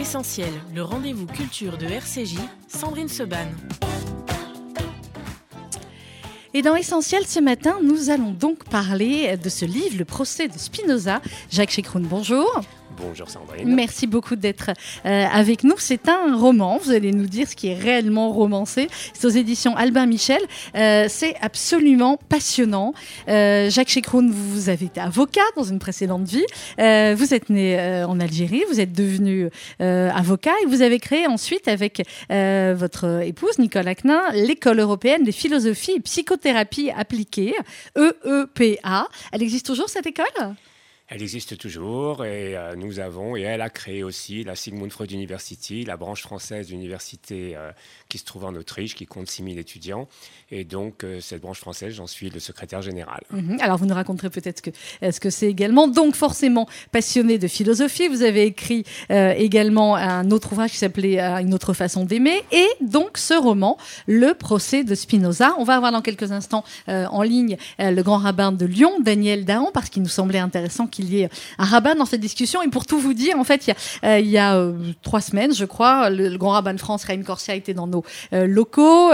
Essentiel, le rendez-vous culture de RCJ, Sandrine Seban. Et dans Essentiel ce matin, nous allons donc parler de ce livre, Le procès de Spinoza. Jacques Chekroun, bonjour. Bonjour Sandrine. Merci beaucoup d'être euh, avec nous. C'est un roman, vous allez nous dire ce qui est réellement romancé. C'est aux éditions Albin Michel. Euh, c'est absolument passionnant. Euh, Jacques Chekroun, vous avez été avocat dans une précédente vie. vous êtes né en Algérie, vous êtes devenu avocat et vous avez créé ensuite avec votre épouse Nicole Acnin l'école européenne des philosophies et psychothérapie appliquées, EEPA. Elle existe toujours cette école? Elle existe toujours et euh, nous avons, et elle a créé aussi la Sigmund Freud University, la branche française d'université euh, qui se trouve en Autriche, qui compte 6000 étudiants. Et donc, euh, cette branche française, j'en suis le secrétaire général. Mhm. Alors, vous nous raconterez peut-être que, ce que c'est également. Donc, forcément, passionné de philosophie, vous avez écrit également un autre ouvrage qui s'appelait Une autre façon d'aimer. Et donc, ce roman, Le procès de Spinoza. On va avoir dans quelques instants en ligne le grand rabbin de Lyon, Daniel Dahan, parce qu'il nous semblait intéressant qu'il qu'il y ait un rabbin dans cette discussion. Et pour tout vous dire, en fait, il y a, euh, euh, trois semaines, je crois, le, grand rabbin de France, Raïm Corsia, était dans nos euh, locaux.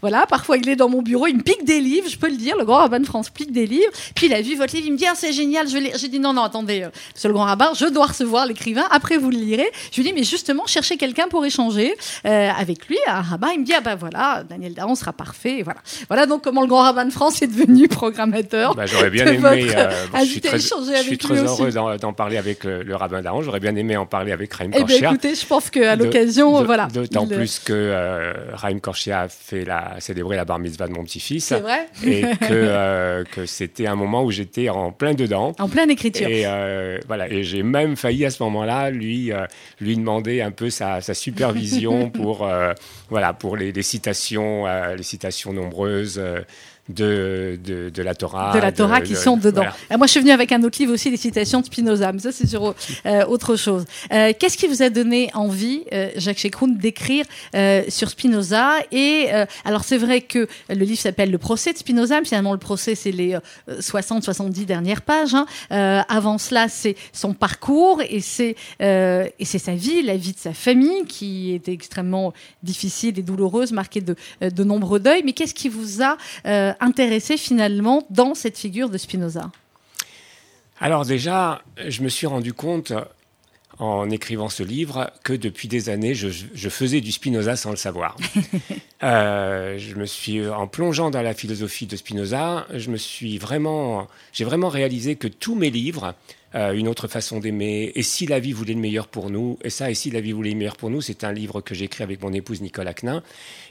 voilà, parfois il est dans mon bureau, il me pique des livres, je peux le dire, le grand rabbin de France pique des livres. Puis il a vu votre livre, il me dit ah, c'est génial, je J'ai dit non, non, attendez, monsieur le grand rabbin, je dois recevoir l'écrivain, après vous le lirez. Je lui dis mais justement, cherchez quelqu'un pour échanger avec lui, un rabbin. Il me dit ah ben voilà, Daniel Daron sera parfait. Voilà, voilà donc comment le grand rabbin de France est devenu programmateur. Bah, J'aurais bien aimé. je suis très, je suis très heureux d'en parler avec le, rabbin d'Aron. J'aurais bien aimé en parler avec Raïm eh ben, Korchia. écoutez, je pense qu'à l'occasion, voilà. D'autant plus que euh, Raïm Korchia a fait la, célébré la bar mitzvah de mon petit-fils. C'est vrai. Et que, euh, que c'était un moment où j'étais en plein dedans. En pleine écriture. Et euh, voilà. Et j'ai même failli à ce moment-là lui, lui demander un peu sa, sa supervision pour, voilà, pour les, les citations, les citations nombreuses de, de, la Torah. De la Torah qui sont dedans. Moi, je suis venue avec un autre livre aussi, les citations de Spinoza, mais ça, c'est sur euh, autre chose. Euh, qu'est-ce qui vous a donné envie, euh, Jacques Chekroun, d'écrire sur Spinoza Et alors, c'est vrai que le livre s'appelle Le procès de Spinoza, mais finalement, le procès, c'est les 60-70 dernières pages. Hein. avant cela, c'est son parcours et c'est et c'est sa vie, la vie de sa famille, qui était extrêmement difficile et douloureuse, marquée de, de nombreux deuils. Mais qu'est-ce qui vous a intéressé finalement dans cette figure de Spinoza Alors déjà, je me suis rendu compte en écrivant ce livre que depuis des années, je, faisais du Spinoza sans le savoir. Euh, je me suis, en plongeant dans la philosophie de Spinoza, je me suis vraiment, j'ai vraiment réalisé que tous mes livres euh, une autre façon d'aimer, et si la vie voulait le meilleur pour nous, et ça, et si la vie voulait le meilleur pour nous, c'est un livre que j'ai écrit avec mon épouse Nicole Acnin,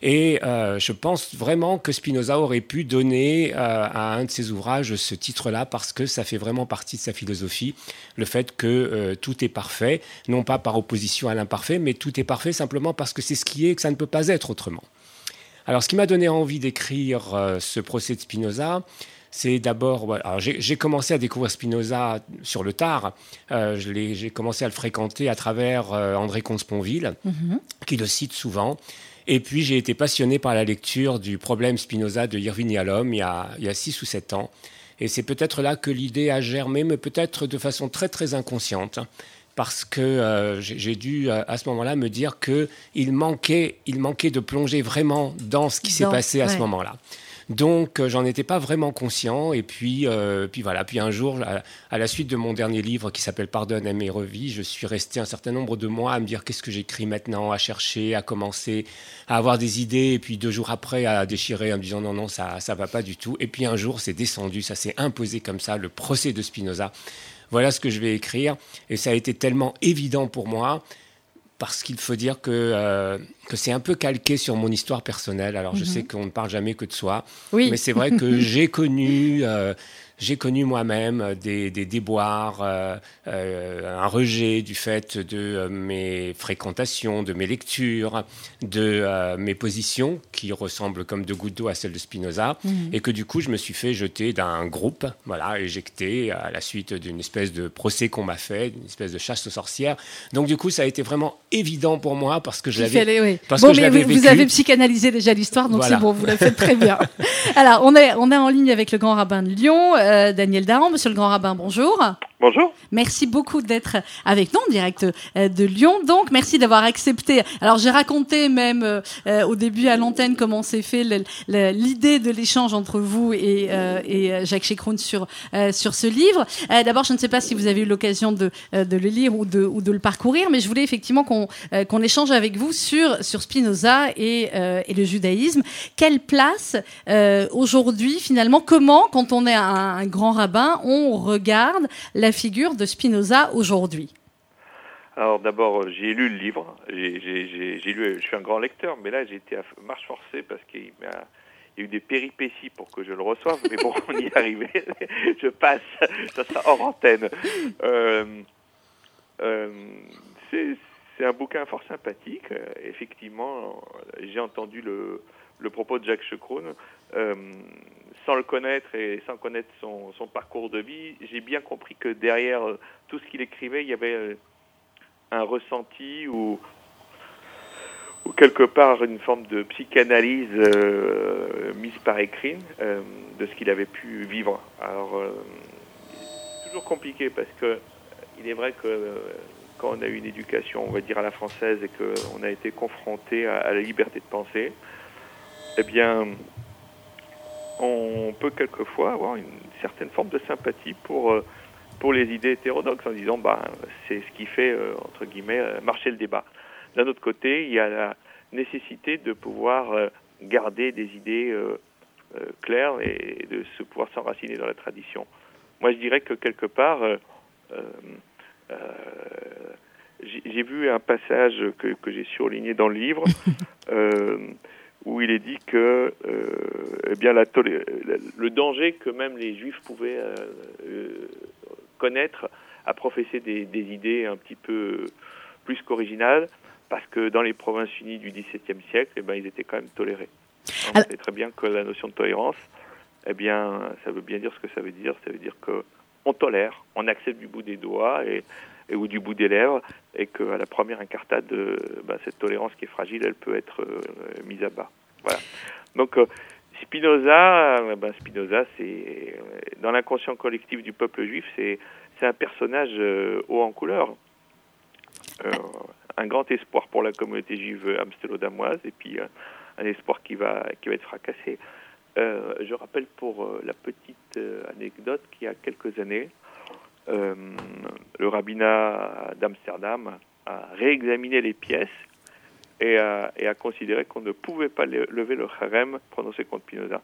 et euh, je pense vraiment que Spinoza aurait pu donner euh, à un de ses ouvrages ce titre-là, parce que ça fait vraiment partie de sa philosophie, le fait que tout est parfait, non pas par opposition à l'imparfait, mais tout est parfait simplement parce que c'est ce qui est et que ça ne peut pas être autrement. Alors, ce qui m'a donné envie d'écrire ce procès de Spinoza, c'est d'abord. j'ai commencé à découvrir Spinoza sur le tard. Euh, j'ai commencé à le fréquenter à travers euh, André Comte-Sponville, mhm. qui le cite souvent. Et puis j'ai été passionné par la lecture du problème Spinoza de Irving Yalom il y a, il y a six ou sept ans. Et c'est peut-être là que l'idée a germé, mais peut-être de façon très très inconsciente parce que euh, j'ai dû à ce moment-là me dire qu'il manquait, il manquait de plonger vraiment dans ce qui s'est passé à ce moment-là. Donc, euh, j'en étais pas vraiment conscient. Et puis, euh, puis voilà. Puis un jour, à, la suite de mon dernier livre qui s'appelle Pardonne, aime et revis, je suis resté un certain nombre de mois à me dire qu'est-ce que j'écris maintenant, à chercher, à commencer, à avoir des idées. Et puis deux jours après, à déchirer en me disant non, non, ça, ça va pas du tout. Et puis un jour, c'est descendu, ça s'est imposé comme ça, le procès de Spinoza. Voilà ce que je vais écrire. Et ça a été tellement évident pour moi parce qu'il faut dire que, euh, que c'est un peu calqué sur mon histoire personnelle. Alors, je mhm. sais qu'on ne parle jamais que de soi, oui. mais c'est vrai que j'ai connu euh, j'ai connu moi-même des, des, déboires, euh, euh, un rejet du fait de euh, mes fréquentations, de mes lectures, de mes positions qui ressemblent comme de gouttes d'eau à celles de Spinoza, mhm. et que du coup je me suis fait jeter d'un groupe, voilà, éjecté à la suite d'une espèce de procès qu'on m'a fait, d'une espèce de chasse aux sorcières. Donc du coup ça a été vraiment évident pour moi parce que je l'avais. Oui. bon, mais vous, avez psychanalysé déjà l'histoire, donc c'est bon, vous la faites très bien. Alors on est on est en ligne avec le grand rabbin de Lyon. Euh, Daniel Daran. Monsieur le grand rabbin, bonjour. Bonjour. Merci beaucoup d'être avec nous en direct euh, de Lyon. Donc, merci d'avoir accepté. Alors, j'ai raconté même euh, euh, au début à l'antenne comment s'est fait l'idée de l'échange entre vous et, et Jacques Chécroun sur sur ce livre. D'abord, je ne sais pas si vous avez eu l'occasion de, de le lire ou de, ou de le parcourir, mais je voulais effectivement qu'on qu'on échange avec vous sur sur Spinoza et, et le judaïsme. Quelle place aujourd'hui, finalement, comment, quand on est un, un grand rabbin, on regarde la la figure de Spinoza aujourd'hui alors d'abord, euh, j'ai lu le livre. J'ai lu. Je suis un grand lecteur, mais là j'ai été à marche forcée parce qu'il y a eu des péripéties pour que je le reçoive. Mais bon, on y est arrivé. je passe. Ça sera hors antenne. Euh, euh, c'est un bouquin fort sympathique. Effectivement, j'ai entendu le, propos de Jacques Checroun sans le connaître et sans connaître son, parcours de vie, j'ai bien compris que derrière euh, tout ce qu'il écrivait, il y avait euh, un ressenti ou, quelque part une forme de psychanalyse euh, mise par écrit de ce qu'il avait pu vivre. Alors, c'est toujours compliqué parce que il est vrai que quand on a eu une éducation, on va dire à la française, et qu'on a été confronté à, à la liberté de penser, eh bien, on peut quelquefois avoir une certaine forme de sympathie pour, euh, pour les idées hétérodoxes en disant bah, c'est ce qui fait, euh, entre guillemets, euh, marcher le débat. D'un autre côté, il y a la nécessité de pouvoir garder des idées claires et de se pouvoir s'enraciner dans la tradition. Moi, je dirais que quelque part, j'ai vu un passage que, que j'ai surligné dans le livre où il est dit que euh, eh bien la, le danger que même les juifs pouvaient euh, euh, connaître à professer des, des, idées un petit peu plus qu'originales, parce que dans les provinces unies du XVIIe siècle, eh bien, ils étaient quand même tolérés. On sait très bien que la notion de tolérance, eh bien, ça veut bien dire ce que ça veut dire. Ça veut dire que on tolère, on accepte du bout des doigts et et, ou du bout des lèvres, et qu'à la première incartade, bah, cette tolérance qui est fragile, elle peut être euh, mise à bas. Voilà. Donc euh, Spinoza, ben Spinoza, c'est dans l'inconscient collectif du peuple juif, c'est un personnage haut en couleur, un grand espoir pour la communauté juive amstélo-damoise, et puis un espoir qui va qui va être fracassé. je rappelle pour la petite anecdote qu'il y a quelques années, euh, le rabbinat d'Amsterdam a réexaminé les pièces et a, et a considéré qu'on ne pouvait pas lever le harem prononcé contre Pinoza.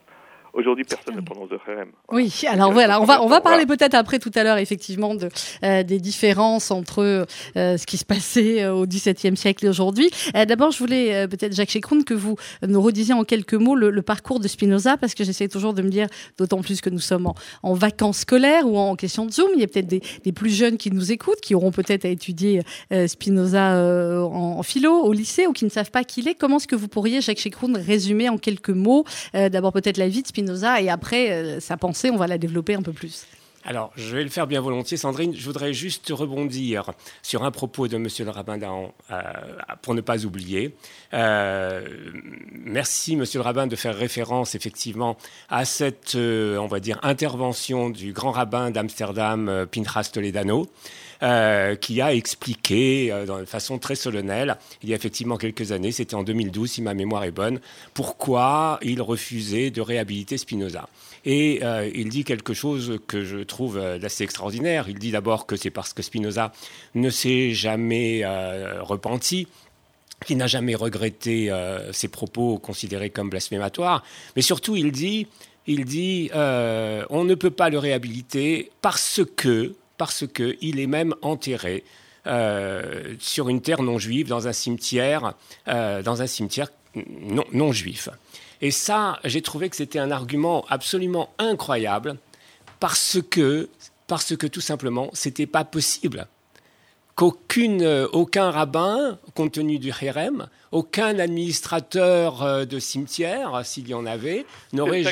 Aujourd'hui, personne ne prononce de harem. Oui, alors voilà, on va on va parler peut-être après tout à l'heure effectivement de euh, des différences entre euh, ce qui se passait euh, au XVIIe siècle et aujourd'hui. D'abord, je voulais peut-être Jacques Chécroun que vous nous redisiez en quelques mots le, parcours de Spinoza parce que j'essaie toujours de me dire, d'autant plus que nous sommes en, en, vacances scolaires ou en question de Zoom, il y a peut-être des, des, plus jeunes qui nous écoutent, qui auront peut-être à étudier Spinoza en, en, philo au lycée ou qui ne savent pas qui il est. Comment est-ce que vous pourriez, Jacques Chécroun, résumer en quelques mots d'abord peut-être la vie de Spinoza et après, euh, sa pensée, on va la développer un peu plus. Alors, je vais le faire bien volontiers, Sandrine. Je voudrais juste rebondir sur un propos de Monsieur le rabbin euh, pour ne pas oublier. Euh, merci, Monsieur le rabbin, de faire référence effectivement à cette, on va dire, intervention du grand rabbin d'Amsterdam, Pinchas Toledano. Euh, qui a expliqué euh, de façon très solennelle, il y a effectivement quelques années, c'était en 2012 si ma mémoire est bonne, pourquoi il refusait de réhabiliter Spinoza. Et euh, il dit quelque chose que je trouve assez extraordinaire. Il dit d'abord que c'est parce que Spinoza ne s'est jamais repenti qui n'a jamais regretté ses propos considérés comme blasphématoires, mais surtout il dit, il dit, on ne peut pas le réhabiliter parce que parce qu'il est même enterré euh, sur une terre non juive, dans un cimetière, euh, dans un cimetière non, juif. Et ça, j'ai trouvé que c'était un argument absolument incroyable, parce que, parce que tout simplement, c'était pas possible qu'aucun rabbin, compte tenu du Hérem, aucun administrateur euh, de cimetière, s'il y en avait, n'aurait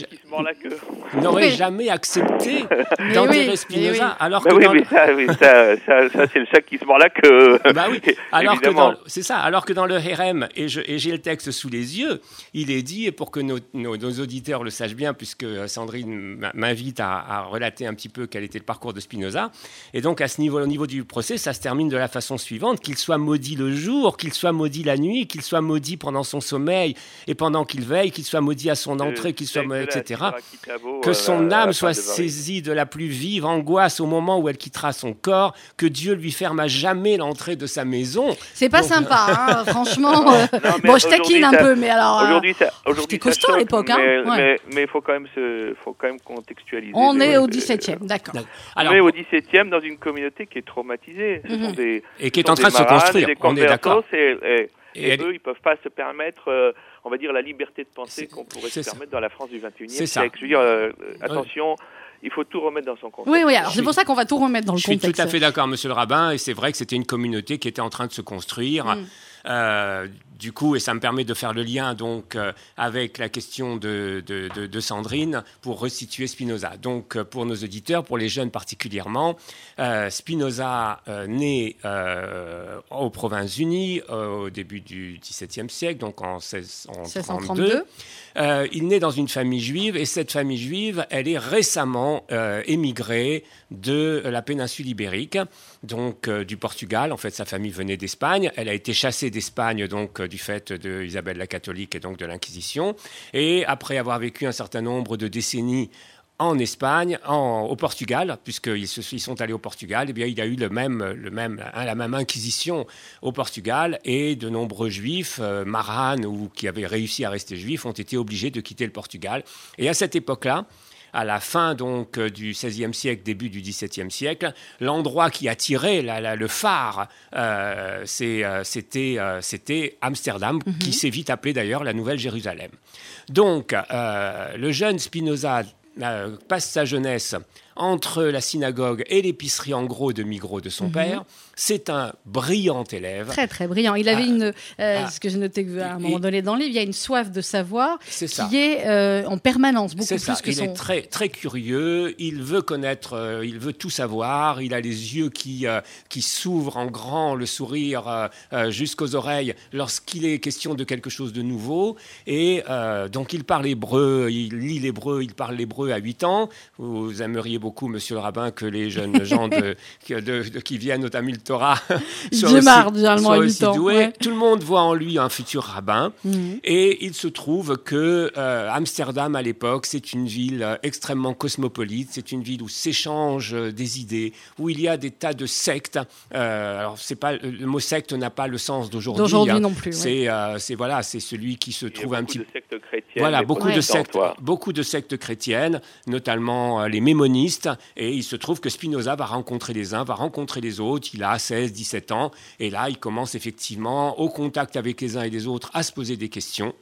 Oui. jamais accepté d'enterrer oui, Spinoza, oui. alors que oui, dans mais ça, oui, ça, ça, ça, c'est le chat qui se mord la queue. Bah oui, alors que Évidemment. c'est ça, alors que dans le RM, et, je- et j'ai le texte sous les yeux, il est dit, et pour que nos, nos- nos auditeurs le sachent bien, puisque euh, Sandrine m'invite à, à relater un petit peu quel était le parcours de Spinoza, et donc à ce niveau, au niveau du procès, ça se termine de la façon suivante, qu'il soit maudit le jour, qu'il soit maudit la nuit, qu'il soit maudit pendant son sommeil et pendant qu'il veille, qu'il soit maudit à son entrée, qu'il soit, Euh, etc que euh, son âme soit saisie de la plus vive angoisse au moment où elle quittera son corps, que Dieu lui ferme à jamais l'entrée de sa maison. C'est pas Donc, sympa, hein, franchement. euh, Non, mais bon, je taquine aujourd'hui, un ça- peu, mais alors. euh, Aujourd'hui, ça, aujourd'hui, c'était costaud à l'époque, hein. Mais, Ouais. mais, mais faut quand même se, faut quand même contextualiser. on est au les- 17e, d'accord. Alors, on est au 17e dans une communauté qui est traumatisée. Ce Mhm. sont des, et qui est en train de se construire, des on est d'accord. Et, eux, ils peuvent pas se permettre, euh, on va dire, la liberté de penser qu'on pourrait se ça. permettre dans la France du 21e C'est ça. siècle. Je veux dire, euh, attention, il faut tout remettre dans son contexte. Oui, oui, alors c'est pour ça qu'on va tout remettre dans le Je suis contexte. tout à fait d'accord, monsieur le rabbin, et c'est vrai que c'était une communauté qui était en train de se construire. Mm. Euh, du coup, et ça me permet de faire le lien donc euh, avec la question de, Sandrine pour resituer Spinoza. Donc, euh, pour nos auditeurs, pour les jeunes particulièrement, Spinoza euh, aux Provinces-Unies au début du XVIIe siècle, donc en 1632. 1632. Euh, il naît dans une famille juive et cette famille juive, elle est récemment euh, émigrée de la péninsule ibérique, donc euh, du Portugal. En fait, sa famille venait d'Espagne. Elle a été chassée d'Espagne donc du fait de la catholique et donc de l'Inquisition. Et après avoir vécu un certain nombre de décennies en Espagne, en- au Portugal, puisqu'ils ils sont allés au Portugal, eh bien, il y a eu le même, le même, hein, la même inquisition au Portugal et de nombreux juifs, euh, maranes ou qui avaient réussi à rester juifs, ont été obligés de quitter le Portugal. Et à cette époque-là, à la fin donc euh, du XVIe siècle, début du XVIIe siècle, l'endroit qui attirait la- la- le phare, euh, euh, c'était, Amsterdam, qui s'est vite appelé d'ailleurs la Nouvelle Jérusalem. Donc, le jeune Spinoza passe sa jeunesse entre la synagogue et l'épicerie en gros de Migros de son père. C'est un brillant élève. Très, très brillant. Il avait Ah. une, euh, Ah. ce que j'ai noté à un Et- moment donné dans le livre, il y a une soif de savoir C'est ça. qui est euh, en permanence, beaucoup plus ça. que Il son. est très très curieux. Il veut connaître. euh, il veut tout savoir. Il a les yeux qui qui s'ouvrent en grand, le sourire jusqu'aux oreilles lorsqu'il est question de quelque chose de nouveau. Et donc il parle hébreu. Il lit l'hébreu. Il parle l'hébreu à 8 ans. Vous aimeriez beaucoup, Monsieur le rabbin, que les jeunes gens de, que- de- de- qui viennent au Tamil Torah soient aussi- soient 8 aussi doués. ouais. Tout le monde voit en lui un futur rabbin. Mhm. Et il se trouve que euh, Amsterdam à l'époque, c'est une ville euh, extrêmement cosmopolite, c'est une ville où s'échangent euh, des idées, où il y a des tas de sectes. Euh, alors c'est pas le mot secte n'a pas le sens d'aujourd'hui. D'aujourd'hui hein. non plus. ouais. C'est euh, c'est voilà, c'est celui qui se trouve un beaucoup petit chrétiennes. voilà, beaucoup de sectes, beaucoup de sectes chrétiennes, notamment euh, les mémonistes. Et il se trouve que Spinoza va rencontrer les uns, va rencontrer les autres. Il a 16, 17 ans. Et là, il commence effectivement, au contact avec les uns et les autres, à se poser des questions.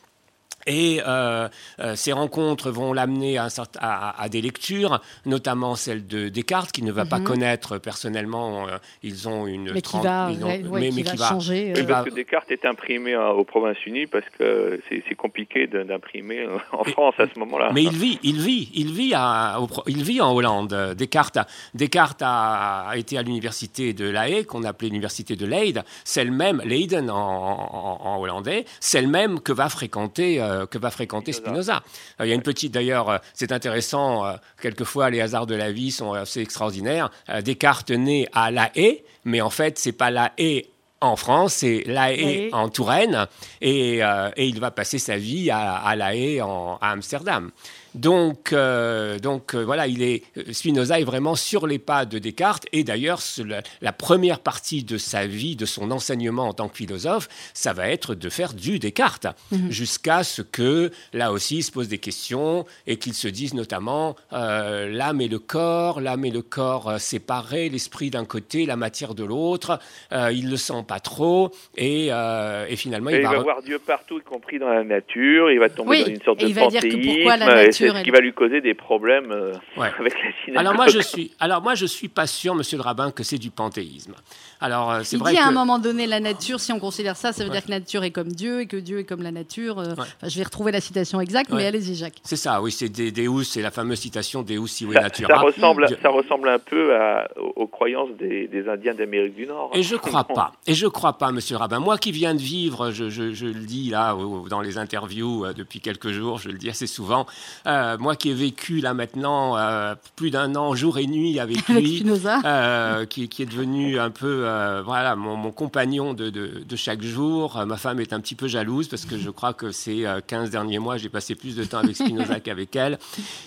Et euh, euh, ces rencontres vont l'amener à, des lectures, notamment celle de Descartes, qu'il ne va pas Mhm. connaître personnellement. euh, ils ont une Mais qui va, ont- ouais, mais- qui va qui va- changer. Oui, euh, va- parce que Descartes est imprimé euh, aux Provinces-Unies parce que c'est compliqué d'imprimer en France à ce moment-là. Mais il vit, il vit, il vit, à- il vit en Hollande. Descartes, a, Descartes a, a été à l'université de La Haye, qu'on appelait l'université de Leyde, celle même, Leiden en, en- en hollandais, celle même que va fréquenter, euh, que va fréquenter Spinoza. Euh, Il y a une petite, d'ailleurs, euh, c'est intéressant, quelquefois les hasards de la vie sont assez extraordinaires. Descartes naît à La Haye, mais en fait, c'est pas La Haye en France, c'est La Haye en Touraine, et, euh, et il va passer sa vie à, à La Haye, en, à Amsterdam. Donc, euh, donc euh, voilà, il est, Spinoza est vraiment sur les pas de Descartes, et d'ailleurs, la, la première partie de sa vie, de son enseignement en tant que philosophe, ça va être de faire du Descartes, jusqu'à ce que, là aussi, il se pose des questions, et qu'il se dise notamment euh, l'âme et le corps, l'âme et le corps euh, séparés, l'esprit d'un côté, la matière de l'autre, euh, il le sent pas trop, et, euh, et finalement, Et il il va... va voir Dieu partout, y compris dans la nature. Il va tomber Oui, dans une sorte et de il va dire que pourquoi la nature ce qui va lui causer des problèmes euh, Ouais. avec la synagogue. Alors moi je suis, alors moi je suis pas sûr, Monsieur le rabbin, que c'est du panthéisme. Alors euh, c'est Il vrai dit que à un moment donné la nature, si on considère ça, ça veut Ouais. dire que la nature est comme Dieu et que Dieu est comme la nature. euh, Ouais. enfin, je vais retrouver la citation exacte, mais allez-y, Jacques. c'est ça, oui, c'est des Deus, c'est la fameuse citation Deus sive ça, natura. ça ressemble, Dieu- ça ressemble un peu à- aux, aux croyances des, des Indiens d'Amérique du Nord. Et je crois pas. Et je crois pas, Monsieur le rabbin. Moi qui viens de vivre, je, je- je le dis là dans les interviews euh, depuis quelques jours, je le dis assez souvent. Euh, moi qui ai vécu là maintenant euh, plus d'un an, jour et nuit avec Avec lui. Spinoza. euh, qui, qui est devenu un peu euh, voilà mon, mon compagnon de, de- de chaque jour. Euh, ma femme est un petit peu jalouse parce que je crois que ces euh, 15 derniers mois, j'ai passé plus de temps avec Spinoza qu'avec elle.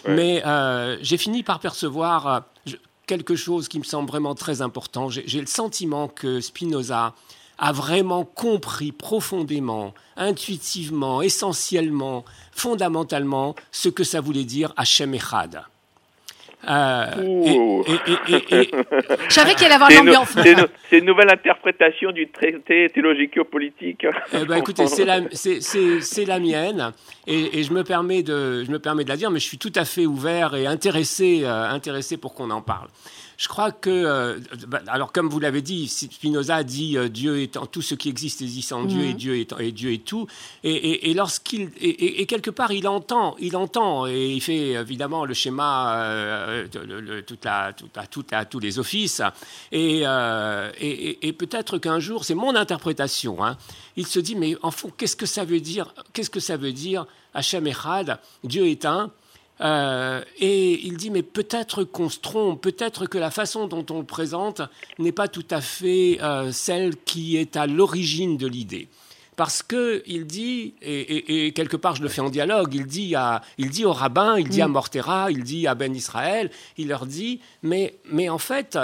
Ouais. Mais euh, j'ai fini par percevoir euh, je- quelque chose qui me semble vraiment très important. J'ai j'ai le sentiment que Spinoza a vraiment compris profondément, intuitivement, essentiellement, fondamentalement, ce que ça voulait dire Hachem Echad. Euh, Je savais qu'il allait avoir l'ambiance. c'est une- nouvelle interprétation du traité théologico-politique. Eh ben, écoutez, c'est la, mienne, et, et je, me permets de, je me permets de la dire, mais je suis tout à fait ouvert et intéressé, euh, intéressé pour qu'on en parle. Je crois que, euh, bah, alors comme vous l'avez dit, Spinoza dit euh, Dieu étant tout ce qui existe existe en Dieu Mhm. et Dieu est, et Dieu est tout. Et, et- et lorsqu'il et, quelque part il entend, il entend et il fait évidemment le schéma, euh, de- le- le- toute la, toute la- toute la- tous les offices. Et peut-être qu'un jour, c'est mon interprétation. hein, il se dit mais en fond qu'est-ce que ça veut dire Qu'est-ce que ça veut dire Hachem Echad, Dieu est un. Euh, et il dit, mais peut-être qu'on se trompe, peut-être que la façon dont on le présente n'est pas tout à fait euh, celle qui est à l'origine de l'idée. Parce que il dit, et, et- et quelque part je le fais en dialogue, il dit, à, il dit au rabbin, il dit à Mortera, il dit à Ben Israël, il leur dit, mais, mais en fait,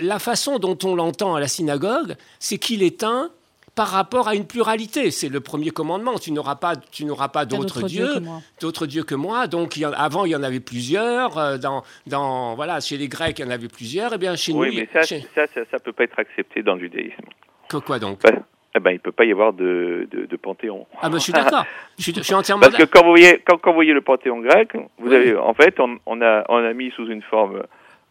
la façon dont on l'entend à la synagogue, c'est qu'il est un par rapport à une pluralité. C'est le premier commandement. Tu n'auras pas, tu n'auras pas d'autres dieux dieux que moi. d'autres dieux que moi. Donc il y en- avant, il y en avait plusieurs. euh, Dans, dans, voilà, chez les Grecs, il y en avait plusieurs. Et bien chez Oui, nous, mais ça, chez- ça, ça, ça peut pas être accepté dans le judaïsme. que quoi donc Bah, eh ben, il peut pas y avoir de, de, de panthéon. Ah ben je suis d'accord. Je suis, je suis entièrement Parce que quand vous voyez, quand, quand vous voyez le panthéon grec, vous Oui. avez, en fait, on, on a, on a mis sous une forme,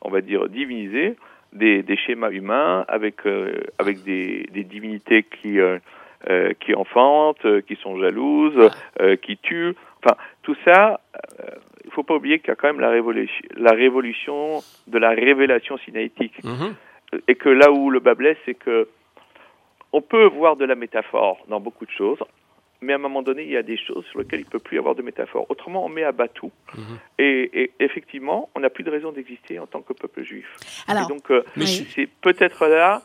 on va dire, divinisée, des, des schémas humains avec, euh, avec des, des divinités qui, euh, euh, qui enfantent, qui sont jalouses, qui tuent. Enfin, tout ça, il faut pas oublier qu'il y a quand même la révolution, la révolution de la révélation sinaïtique. Mhm. Et que là où le bas blesse, c'est que on peut voir de la métaphore dans beaucoup de choses, mais à un moment donné, il y a des choses sur lesquelles il ne peut plus y avoir de métaphore. Autrement, on met à bas tout. Mhm. Et, et effectivement, on n'a plus de raison d'exister en tant que peuple juif. Alors, et donc, euh, Oui. c'est peut-être là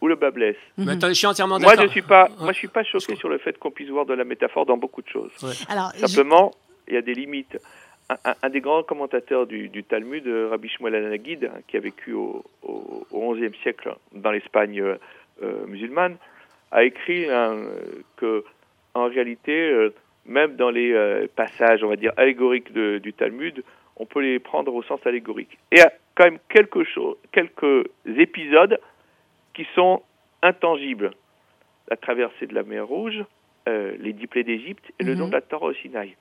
où le bas blesse. mais Mhm. je suis entièrement Moi, d'accord. je suis pas, moi, je suis pas choqué sur le fait qu'on puisse voir de la métaphore dans beaucoup de choses. alors, je- Simplement, il y a des limites. Un, un- un des grands commentateurs du, du Talmud, euh, Rabbi Shmuel Anagid, hein, qui a vécu au, au, au XIe siècle dans l'Espagne euh, musulmane, a écrit hein, euh, que, en réalité, euh, même dans les euh, passages, on va dire allégoriques de- du Talmud, on peut les prendre au sens allégorique. Et il y a quand même quelque chose, quelques épisodes qui sont intangibles. La traversée de la mer Rouge, euh, les dix plaies d'Égypte et le Mhm. nom de la Torah au Sinaï.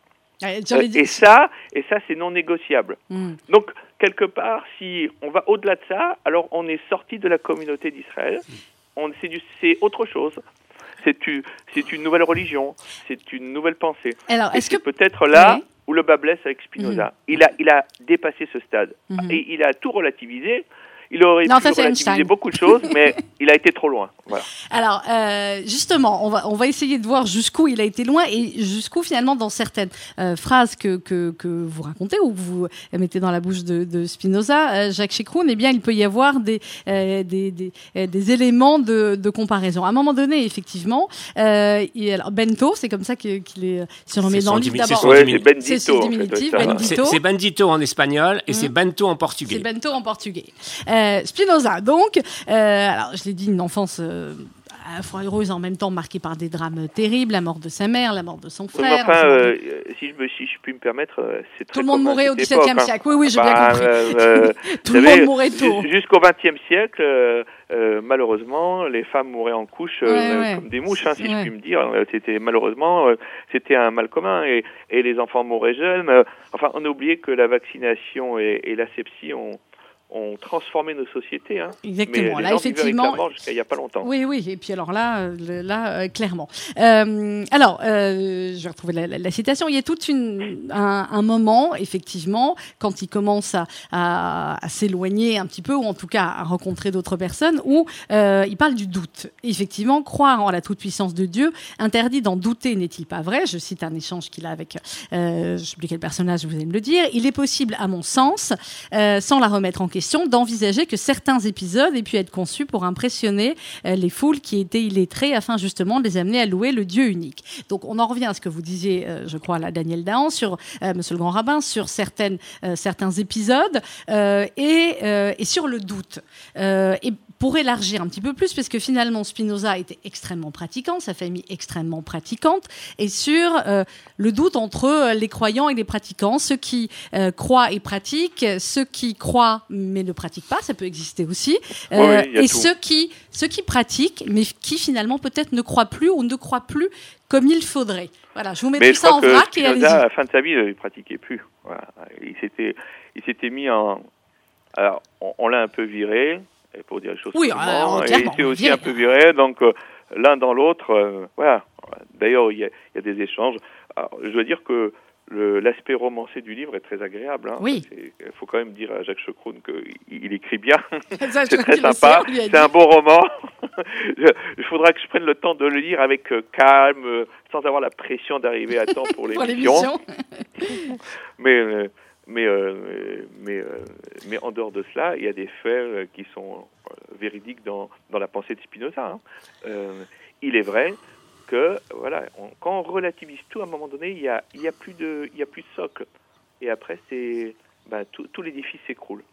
Euh, dire- et ça, et ça, c'est non négociable. Hmm. Donc, quelque part, si on va au-delà de ça, alors on est sorti de la communauté d'Israël. On, c'est autre chose. C'est, une nouvelle religion. C'est une nouvelle pensée. Alors, Et est-ce que peut-être là Oui. où le bas blesse avec Spinoza. Il, a, il a dépassé ce stade. Mhm. Et il a tout relativisé. Il aurait Non, pu c'est relativiser beaucoup de choses, mais il a été trop loin. Voilà. Alors, euh, justement, on va, on va essayer de voir jusqu'où il a été loin et jusqu'où, finalement, dans certaines euh, phrases que, que, que vous racontez ou que vous mettez dans la bouche de, de Spinoza, euh, Jacques Chekroun, eh bien, il peut y avoir des, euh, des, des, des éléments de, de comparaison. À un moment donné, effectivement, euh, alors, Bento, c'est comme ça qu'il est surnommé C'est dans le livre d'abord. c'est Ouais, c'est Bendito. C'est son en fait, diminutif, ouais, ça. Bendito. C'est, c'est bandito en espagnol et c'est Mhm. bento en C'est portugais. bento en portugais. Euh, Spinoza, donc, euh, alors je l'ai dit, une enfance euh, à la fois heureuse, en même temps marquée par des drames terribles, la mort de sa mère, la mort de son frère. enfin, euh, si, je me, si je puis me permettre, euh, c'est tout le monde mourait au XVIIe hein. siècle. Oui, oui, j'ai bien Bah, compris. euh, euh, tout le savez, monde mourait tôt. jus- Jusqu'au XXe siècle, euh, euh, malheureusement, les femmes mouraient en couche euh, Ouais, ouais. comme des mouches, hein, si Ouais. je puis me dire. Euh, C'était malheureusement, euh, c'était un mal commun et, et les enfants mouraient jeunes. Euh, Enfin, on a oublié que la vaccination et, et l'asepsie ont, ont transformé nos sociétés. Hein. Exactement. Mais Là, effectivement. jusqu'à il y a pas longtemps. Oui, oui. Et puis alors là, euh, là, euh, clairement. Euh, alors, euh, je vais retrouver la, la- la citation. Il y a tout un, un moment, effectivement, quand il commence à, à- à s'éloigner un petit peu, ou en tout cas à rencontrer d'autres personnes, où euh, il parle du doute. Effectivement, croire en la toute-puissance de Dieu, interdit d'en douter, n'est-il pas vrai? Je cite un échange qu'il a avec, je ne sais plus quel personnage, vous allez me le dire. Il est possible, à mon sens, sans la remettre en question, d'envisager que certains épisodes aient pu être conçus pour impressionner euh, les foules qui étaient illettrées afin justement de les amener à louer le Dieu unique. Donc on en revient à ce que vous disiez, euh, je crois, là, Daniel Dahan, sur euh, Monsieur le Grand Rabbin, sur certaines, certains épisodes et, sur le doute. Pour élargir un petit peu plus, parce que finalement Spinoza était extrêmement pratiquant, sa famille extrêmement pratiquante, et sur euh, le doute entre euh, les croyants et les pratiquants, ceux qui euh, croient et pratiquent, ceux qui croient mais ne pratiquent pas, ça peut exister aussi, et tout. ceux qui, ceux qui pratiquent, mais qui finalement peut-être ne croient plus ou ne croient plus comme il faudrait. Voilà, je vous mets Mais tout ça en vrac et Spinoza, à allez-y. la fin de sa vie, il pratiquait plus. Voilà. Il s'était, il s'était mis en. Alors, on, on l'a un peu viré, et pour dire les choses Oui, euh, et clairement, il s'est aussi un peu viré. Donc, euh, l'un dans l'autre, euh, voilà. D'ailleurs, il y, a, il y a des échanges. Alors, je dois dire que l'aspect romancé du livre est très agréable. hein. Oui. C'est- Il faut quand même dire à Jacques Checroune qu'il il écrit bien. C'est très sympa. on C'est un beau roman. Il faudra que je prenne le temps de le lire avec calme, sans avoir la pression d'arriver à temps pour l'émission. l'émission. Mais, euh, mais, euh, mais, euh, mais en dehors de cela, il y a des faits euh, qui sont véridiques dans, dans la pensée de Spinoza. hein. Euh, il est vrai que voilà, on- quand on relativise tout, à un moment donné, il y a, il y a, plus, de, il y a plus de socle. Et après, c'est ben, tout, tout l'édifice s'écroule.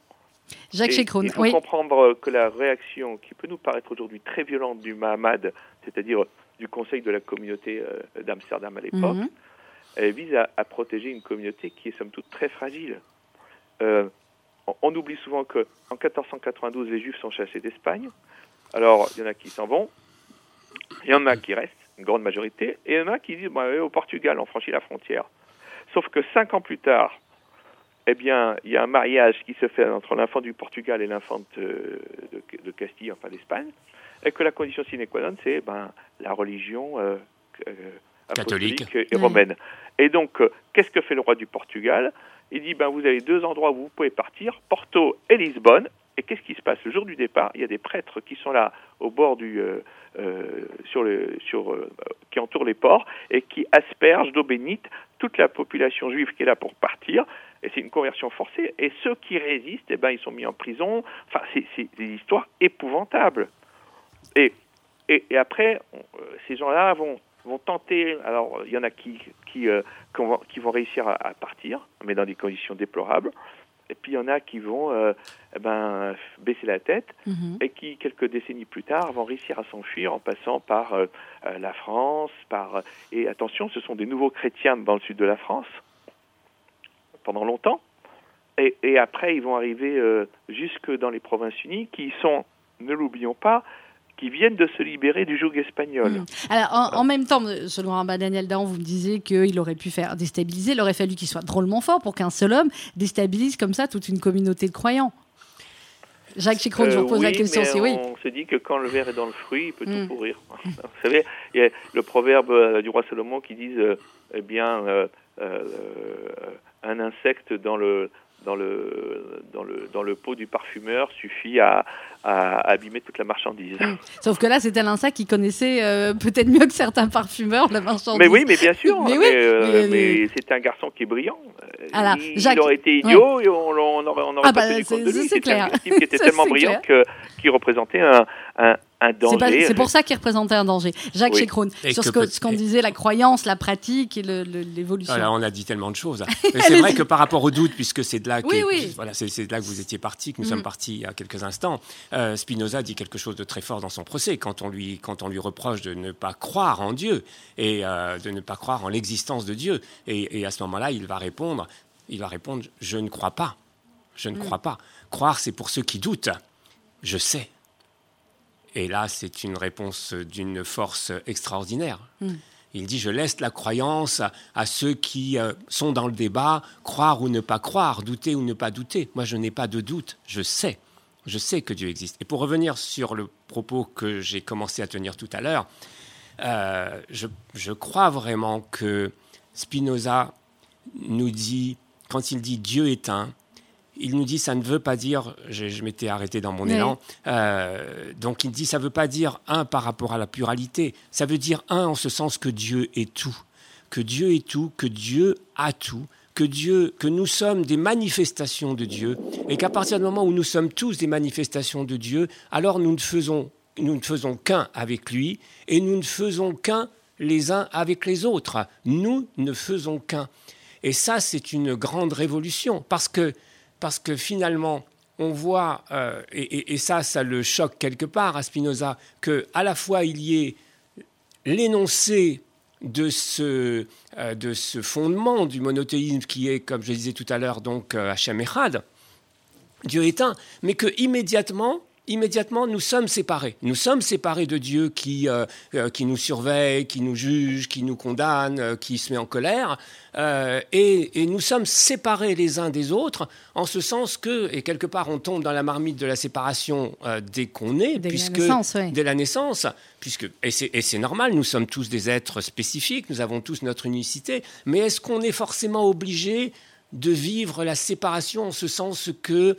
Jacques Et Il faut oui. comprendre que la réaction qui peut nous paraître aujourd'hui très violente du Mahamad, c'est-à-dire du Conseil de la communauté d'Amsterdam à l'époque, Mhm. Elle vise à, protéger une communauté qui est somme toute très fragile. Euh, on, oublie souvent que en 1492, les Juifs sont chassés d'Espagne. Alors, il y en a qui s'en vont, il y en a qui restent, une grande majorité, et il y en a qui disent au Portugal, on franchit la frontière. Sauf que cinq ans plus tard, eh bien, il y a un mariage qui se fait entre l'infant du Portugal et de, de Castille, enfin d'Espagne, et que la condition sine qua non, c'est ben, la religion euh, euh, Catholique. et romaine. Et donc, euh, qu'est-ce que fait le roi du Portugal? Il dit, ben, vous avez deux endroits où vous pouvez partir, Porto et Lisbonne. Et qu'est-ce qui se passe? Le jour du départ, il y a des prêtres qui sont là au bord du, euh, euh, sur le, sur, euh, qui entourent les ports et qui aspergent d'eau bénite toute la population juive qui est là pour partir. Et c'est une conversion forcée. Et ceux qui résistent, eh ben, ils sont mis en prison. Enfin, c'est c'est des histoires épouvantables. Et, et, et après, on- euh, ces gens-là vont, vont tenter. Alors, il y en a qui, qui, euh, qui vont, qui vont réussir à, à partir, mais dans des conditions déplorables. Et puis, il y en a qui vont euh, eh ben, baisser la tête Mhm. et qui, quelques décennies plus tard, vont réussir à s'enfuir en passant par euh, la France, par et attention, ce sont des nouveaux chrétiens dans le sud de la France pendant longtemps, et, et après ils vont arriver jusque dans les provinces unies, qui sont, ne l'oublions pas, qui viennent de se libérer du joug espagnol. Mhm. Alors, en, en même temps, selon Rabba Daniel Dahan, vous me disiez qu'il aurait pu faire déstabiliser, il aurait fallu qu'il soit drôlement fort pour qu'un seul homme déstabilise comme ça toute une communauté de croyants. Jacques Chicron, je Euh, vous pose oui, la question aussi. Oui. On se dit que quand le verre est dans le fruit, il peut tout pourrir. Vous savez, il y a le proverbe euh, du roi Salomon qui dit euh, eh bien, euh, euh, un insecte dans le dans le dans le dans le pot du parfumeur suffit à, à abîmer toute la marchandise. Sauf que là, c'était l'insecte qui connaissait euh, peut-être mieux que certains parfumeurs la marchandise. Mais oui, mais bien sûr. Mais Mais, oui, euh, mais- mais c'est un garçon qui est brillant. Euh, Alors, il, Jacques- il aurait été idiot et on, on aurait, on aurait Ah pas bah, tenu compte de c'est- lui. c'est un type qui était tellement c'est brillant que, qui représentait un, un, un C'est pas- danger. C'est pour ça qu'il représentait un danger. Jacques Oui. Sur que ce que- qu'on disait, la croyance, la pratique et l'évolution. Voilà, on a dit tellement de choses. C'est vrai que par rapport au doute, puisque c'est de là, Oui, oui. Voilà, de là que vous étiez parti, que nous Mm. sommes partis il y a quelques instants. Euh, Spinoza dit quelque chose de très fort dans son procès quand on lui, quand on lui reproche de ne pas croire en Dieu et euh, de ne pas croire en l'existence de Dieu. Et, et à ce moment-là, il va répondre, il va répondre, je ne crois pas, je ne crois pas. Croire, c'est pour ceux qui doutent. Je sais. Et là, c'est une réponse d'une force extraordinaire. Il dit, je laisse la croyance à, à ceux qui euh, sont dans le débat, croire ou ne pas croire, douter ou ne pas douter. Moi, je n'ai pas de doute, je sais. Je sais que Dieu existe. Et pour revenir sur le propos que j'ai commencé à tenir tout à l'heure, euh, je, je crois vraiment que Spinoza nous dit, quand il dit Dieu est un, il nous dit ça ne veut pas dire, je, je m'étais arrêté dans mon Oui. élan, euh, donc il dit ça ne veut pas dire un par rapport à la pluralité, ça veut dire un en ce sens que Dieu est tout, que Dieu est tout, que Dieu a tout, que Dieu, que nous sommes des manifestations de Dieu, et qu'à partir du moment où nous sommes tous des manifestations de Dieu, alors nous ne faisons, nous ne faisons qu'un avec lui, et nous ne faisons qu'un les uns avec les autres. Nous ne faisons qu'un. Et ça, c'est une grande révolution, parce que, parce que finalement, on voit, euh, et, ça, ça le choque quelque part à Spinoza, que à la fois il y ait l'énoncé de ce, euh, fondement du monothéisme qui est, comme je disais tout à l'heure, donc euh, Hachem Dieu est un, mais que immédiatement, immédiatement, nous sommes séparés. Nous sommes séparés de Dieu qui, euh, euh, qui nous surveille, qui nous juge, qui nous condamne, euh, qui se met en colère. Euh, et, et nous sommes séparés les uns des autres, en ce sens que, et quelque part, on tombe dans la marmite de la séparation euh, dès qu'on est, Dès la puisque naissance, oui. dès la naissance, puisque et c'est et c'est normal, nous sommes tous des êtres spécifiques, nous avons tous notre unicité, mais est-ce qu'on est forcément obligé de vivre la séparation en ce sens que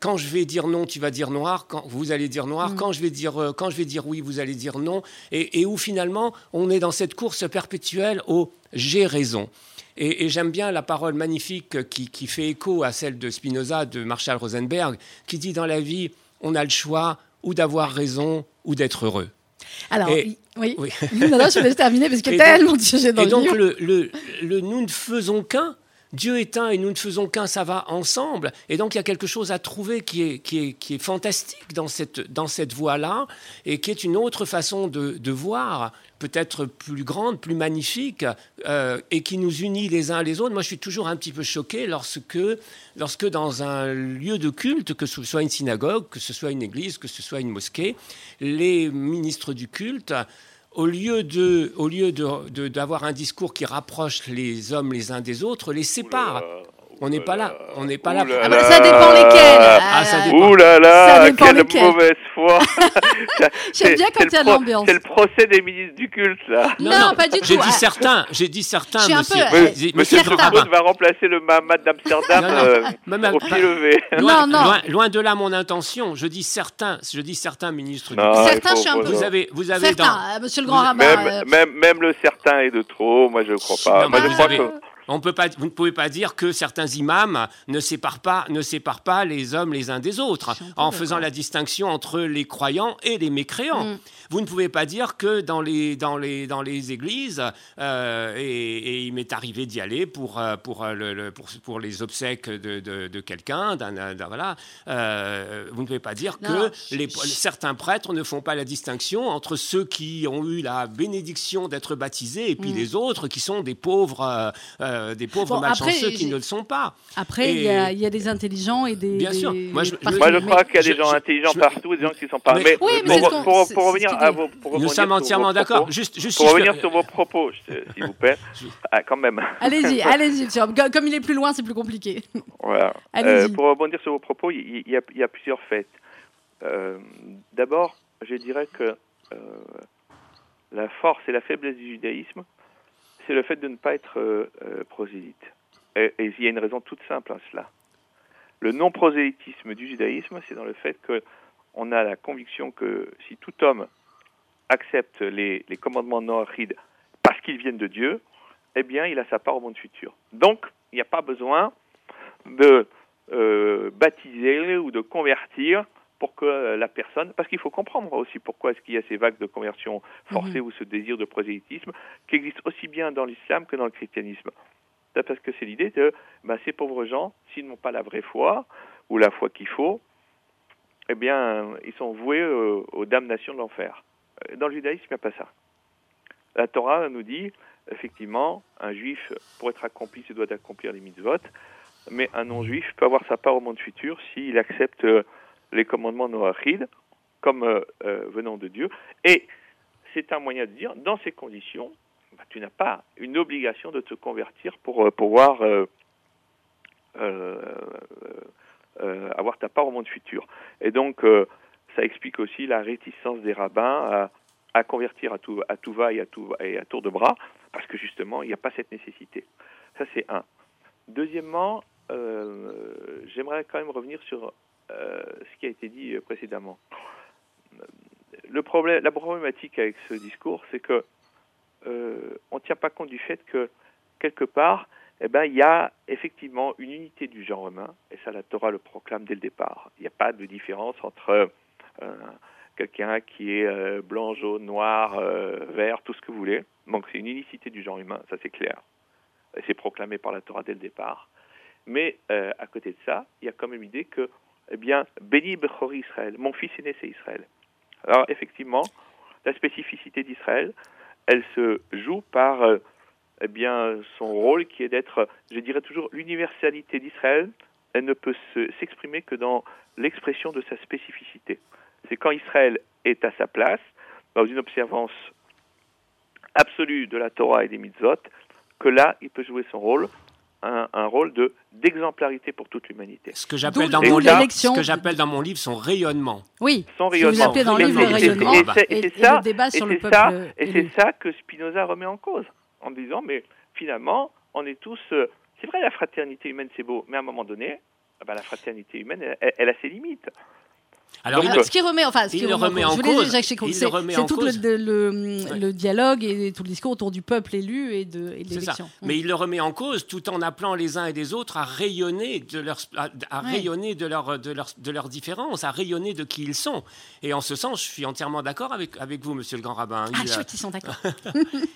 quand je vais dire non, tu vas dire noir, quand vous allez dire noir, quand je vais dire euh, quand je vais dire oui, vous allez dire non, et, et où finalement on est dans cette course perpétuelle au j'ai raison. Et, et j'aime bien la parole magnifique qui, qui fait écho à celle de Spinoza, de Marshall Rosenberg, qui dit dans la vie, on a le choix ou d'avoir raison ou d'être heureux. Alors, Et- oui. Oui. non, non, je vais terminer parce Et donc- tellement sujets dans Et le donc livre. le, le, le nous ne faisons qu'un. Dieu est un et nous ne faisons qu'un, ça va ensemble. Et donc il y a quelque chose à trouver qui est, fantastique dans cette, voie-là et qui est une autre façon de, de voir, peut-être plus grande, plus magnifique euh, et qui nous unit les uns les autres. Moi je suis toujours un petit peu choqué lorsque, lorsque dans un lieu de culte, que ce soit une synagogue, que ce soit une église, que ce soit une mosquée, les ministres du culte au lieu de, au lieu de, de- d'avoir un discours qui rapproche les hommes les uns des autres, les sépare. On n'est pas là. On n'est pas là. Oula Ah là. bah, ça dépend lesquels. Ah, ça Euh, dépend. Ouh là Ça là, quelle lesquels. mauvaise foi J'aime bien quand C'est il y a pro- l'ambiance. C'est le procès des ministres du culte, là. Non, pas du J'ai tout. dit Ah, certains. J'ai dit certains, monsieur. peu, euh, J'ai- Monsieur. Proust va remplacer le Mahamad d'Amsterdam Non, non. euh, au pied levé. Loin, Non, non. Loin, loin de là mon intention. Je dis certains. Je dis certains ministres. du Non, culte. Certains, je suis un peu- Vous avez, vous avez Certains, dans. euh, monsieur le grand rabbin. Même, euh, même, même le certain est de trop, moi je ne crois pas. Non, moi je crois que On peut pas, vous ne pouvez pas dire que certains imams ne séparent pas, ne séparent pas les hommes les uns des autres, en faisant la distinction entre les croyants et les mécréants. Mm. Vous ne pouvez pas dire que dans les, dans les, dans les églises, euh, et, et il m'est arrivé d'y aller pour, euh, pour, euh, le, le- pour, pour les obsèques de, de, de quelqu'un, d'un- voilà, euh, vous ne pouvez pas dire Non. que les, certains prêtres ne font pas la distinction entre ceux qui ont eu la bénédiction d'être baptisés et puis Mm. les autres qui sont des pauvres, euh, euh, des pauvres Bon, malchanceux après, qui ne le sont pas. Après, Et- il y, a, il y a des intelligents et des. Bien sûr. Moi, je- des je- moi je parfaits. crois qu'il y a des gens je- intelligents je- partout et des gens qui ne sont pas. Mais- Mais, Oui, mais pour, pour- pour revenir à vos, Nous sommes entièrement d'accord. Juste, Pour revenir sur vos propos, s'il vous plaît. Ah, quand même. Allez-y, allez-y. Comme- il est plus loin, c'est plus compliqué. Voilà. Allez-y. Euh, pour rebondir sur vos propos, il y, a, il y a plusieurs faits. Euh, D'abord, je dirais que euh, la force et la faiblesse du judaïsme, c'est le fait de ne pas être euh, euh, prosélyte. Et, il y a une raison toute simple à cela. Le non-prosélytisme du judaïsme, c'est dans le fait que on a la conviction que si tout homme accepte les, les commandements noachides parce qu'ils viennent de Dieu, eh bien, il a sa part au monde futur. Donc, il n'y a pas besoin de euh, baptiser ou de convertir pour que la personne, parce qu'il faut comprendre aussi pourquoi est-ce qu'il y a ces vagues de conversion forcée ou ce désir de prosélytisme qui existe aussi bien dans l'islam que dans le christianisme. C'est Parce que c'est l'idée de bah, ces pauvres gens, s'ils n'ont pas la vraie foi ou la foi qu'il faut, eh bien, ils sont voués euh, aux damnations de l'enfer. Euh, Dans le judaïsme, il n'y a pas ça. La Torah nous dit, effectivement, un juif, pour être accompli, se doit accomplir les mitzvot, mais un non-juif peut avoir sa part au monde futur s'il accepte euh, les commandements noachides comme euh, euh, venant de Dieu. Et c'est un moyen de dire, dans ces conditions, bah, tu n'as pas une obligation de te convertir pour euh, pouvoir avoir ta part au monde futur. Et donc, ça explique aussi la réticence des rabbins à, convertir à tout, à tout va et à, tout, et à tour de bras, parce que justement, il n'y a pas cette nécessité. Ça, c'est un. Deuxièmement, j'aimerais quand même revenir sur ce qui a été dit euh, précédemment. Le problème, la problématique avec ce discours, c'est que euh, on ne tient pas compte du fait que quelque part, eh ben, il y a effectivement une unité du genre humain, et ça la Torah le proclame dès le départ. Il n'y a pas de différence entre euh, quelqu'un qui est euh, blanc, jaune, noir, euh, vert, tout ce que vous voulez. Donc c'est une unicité du genre humain, ça c'est clair. C'est proclamé par la Torah dès le départ. Mais euh, à côté de ça, il y a quand même l'idée que, eh bien, béni Bechori Israël, mon fils aîné c'est Israël. Alors effectivement, la spécificité d'Israël, elle se joue par euh, eh bien, son rôle qui est d'être, je dirais toujours, l'universalité d'Israël, elle ne peut se- s'exprimer que dans l'expression de sa spécificité. C'est quand Israël est à sa place, dans une observance absolue de la Torah et des mitzvot, que là, il peut jouer son rôle, un, un rôle de d'exemplarité pour toute l'humanité. Ce que j'appelle dans, mon livre- ce que j'appelle dans mon livre son rayonnement. Oui, Son que vous rayonnement. appelez dans le Et livre le rayonnement. et le débat et sur le c'est peuple ça, et élu. c'est ça que Spinoza remet en cause, en disant, mais finalement, on est tous... euh, c'est vrai, la fraternité humaine, c'est beau, mais à un moment donné, ah ben, la fraternité humaine, elle a ses limites. Alors, Donc, il- ce qui remet, enfin, ce qui le remet en cause, c'est remet c'est en tout cause. le, le- le dialogue et tout le discours autour du peuple élu et de, et de C'est ça. l'élection. Mais il le remet en cause tout en appelant les uns et les autres à rayonner de leur, à, à Ouais. rayonner de leur, de leur, de leurs différences, à rayonner de qui ils sont. Et en ce sens, je suis entièrement d'accord avec, avec vous, Monsieur le Grand Rabbin. Ah, Il, chouette, ils sont d'accord.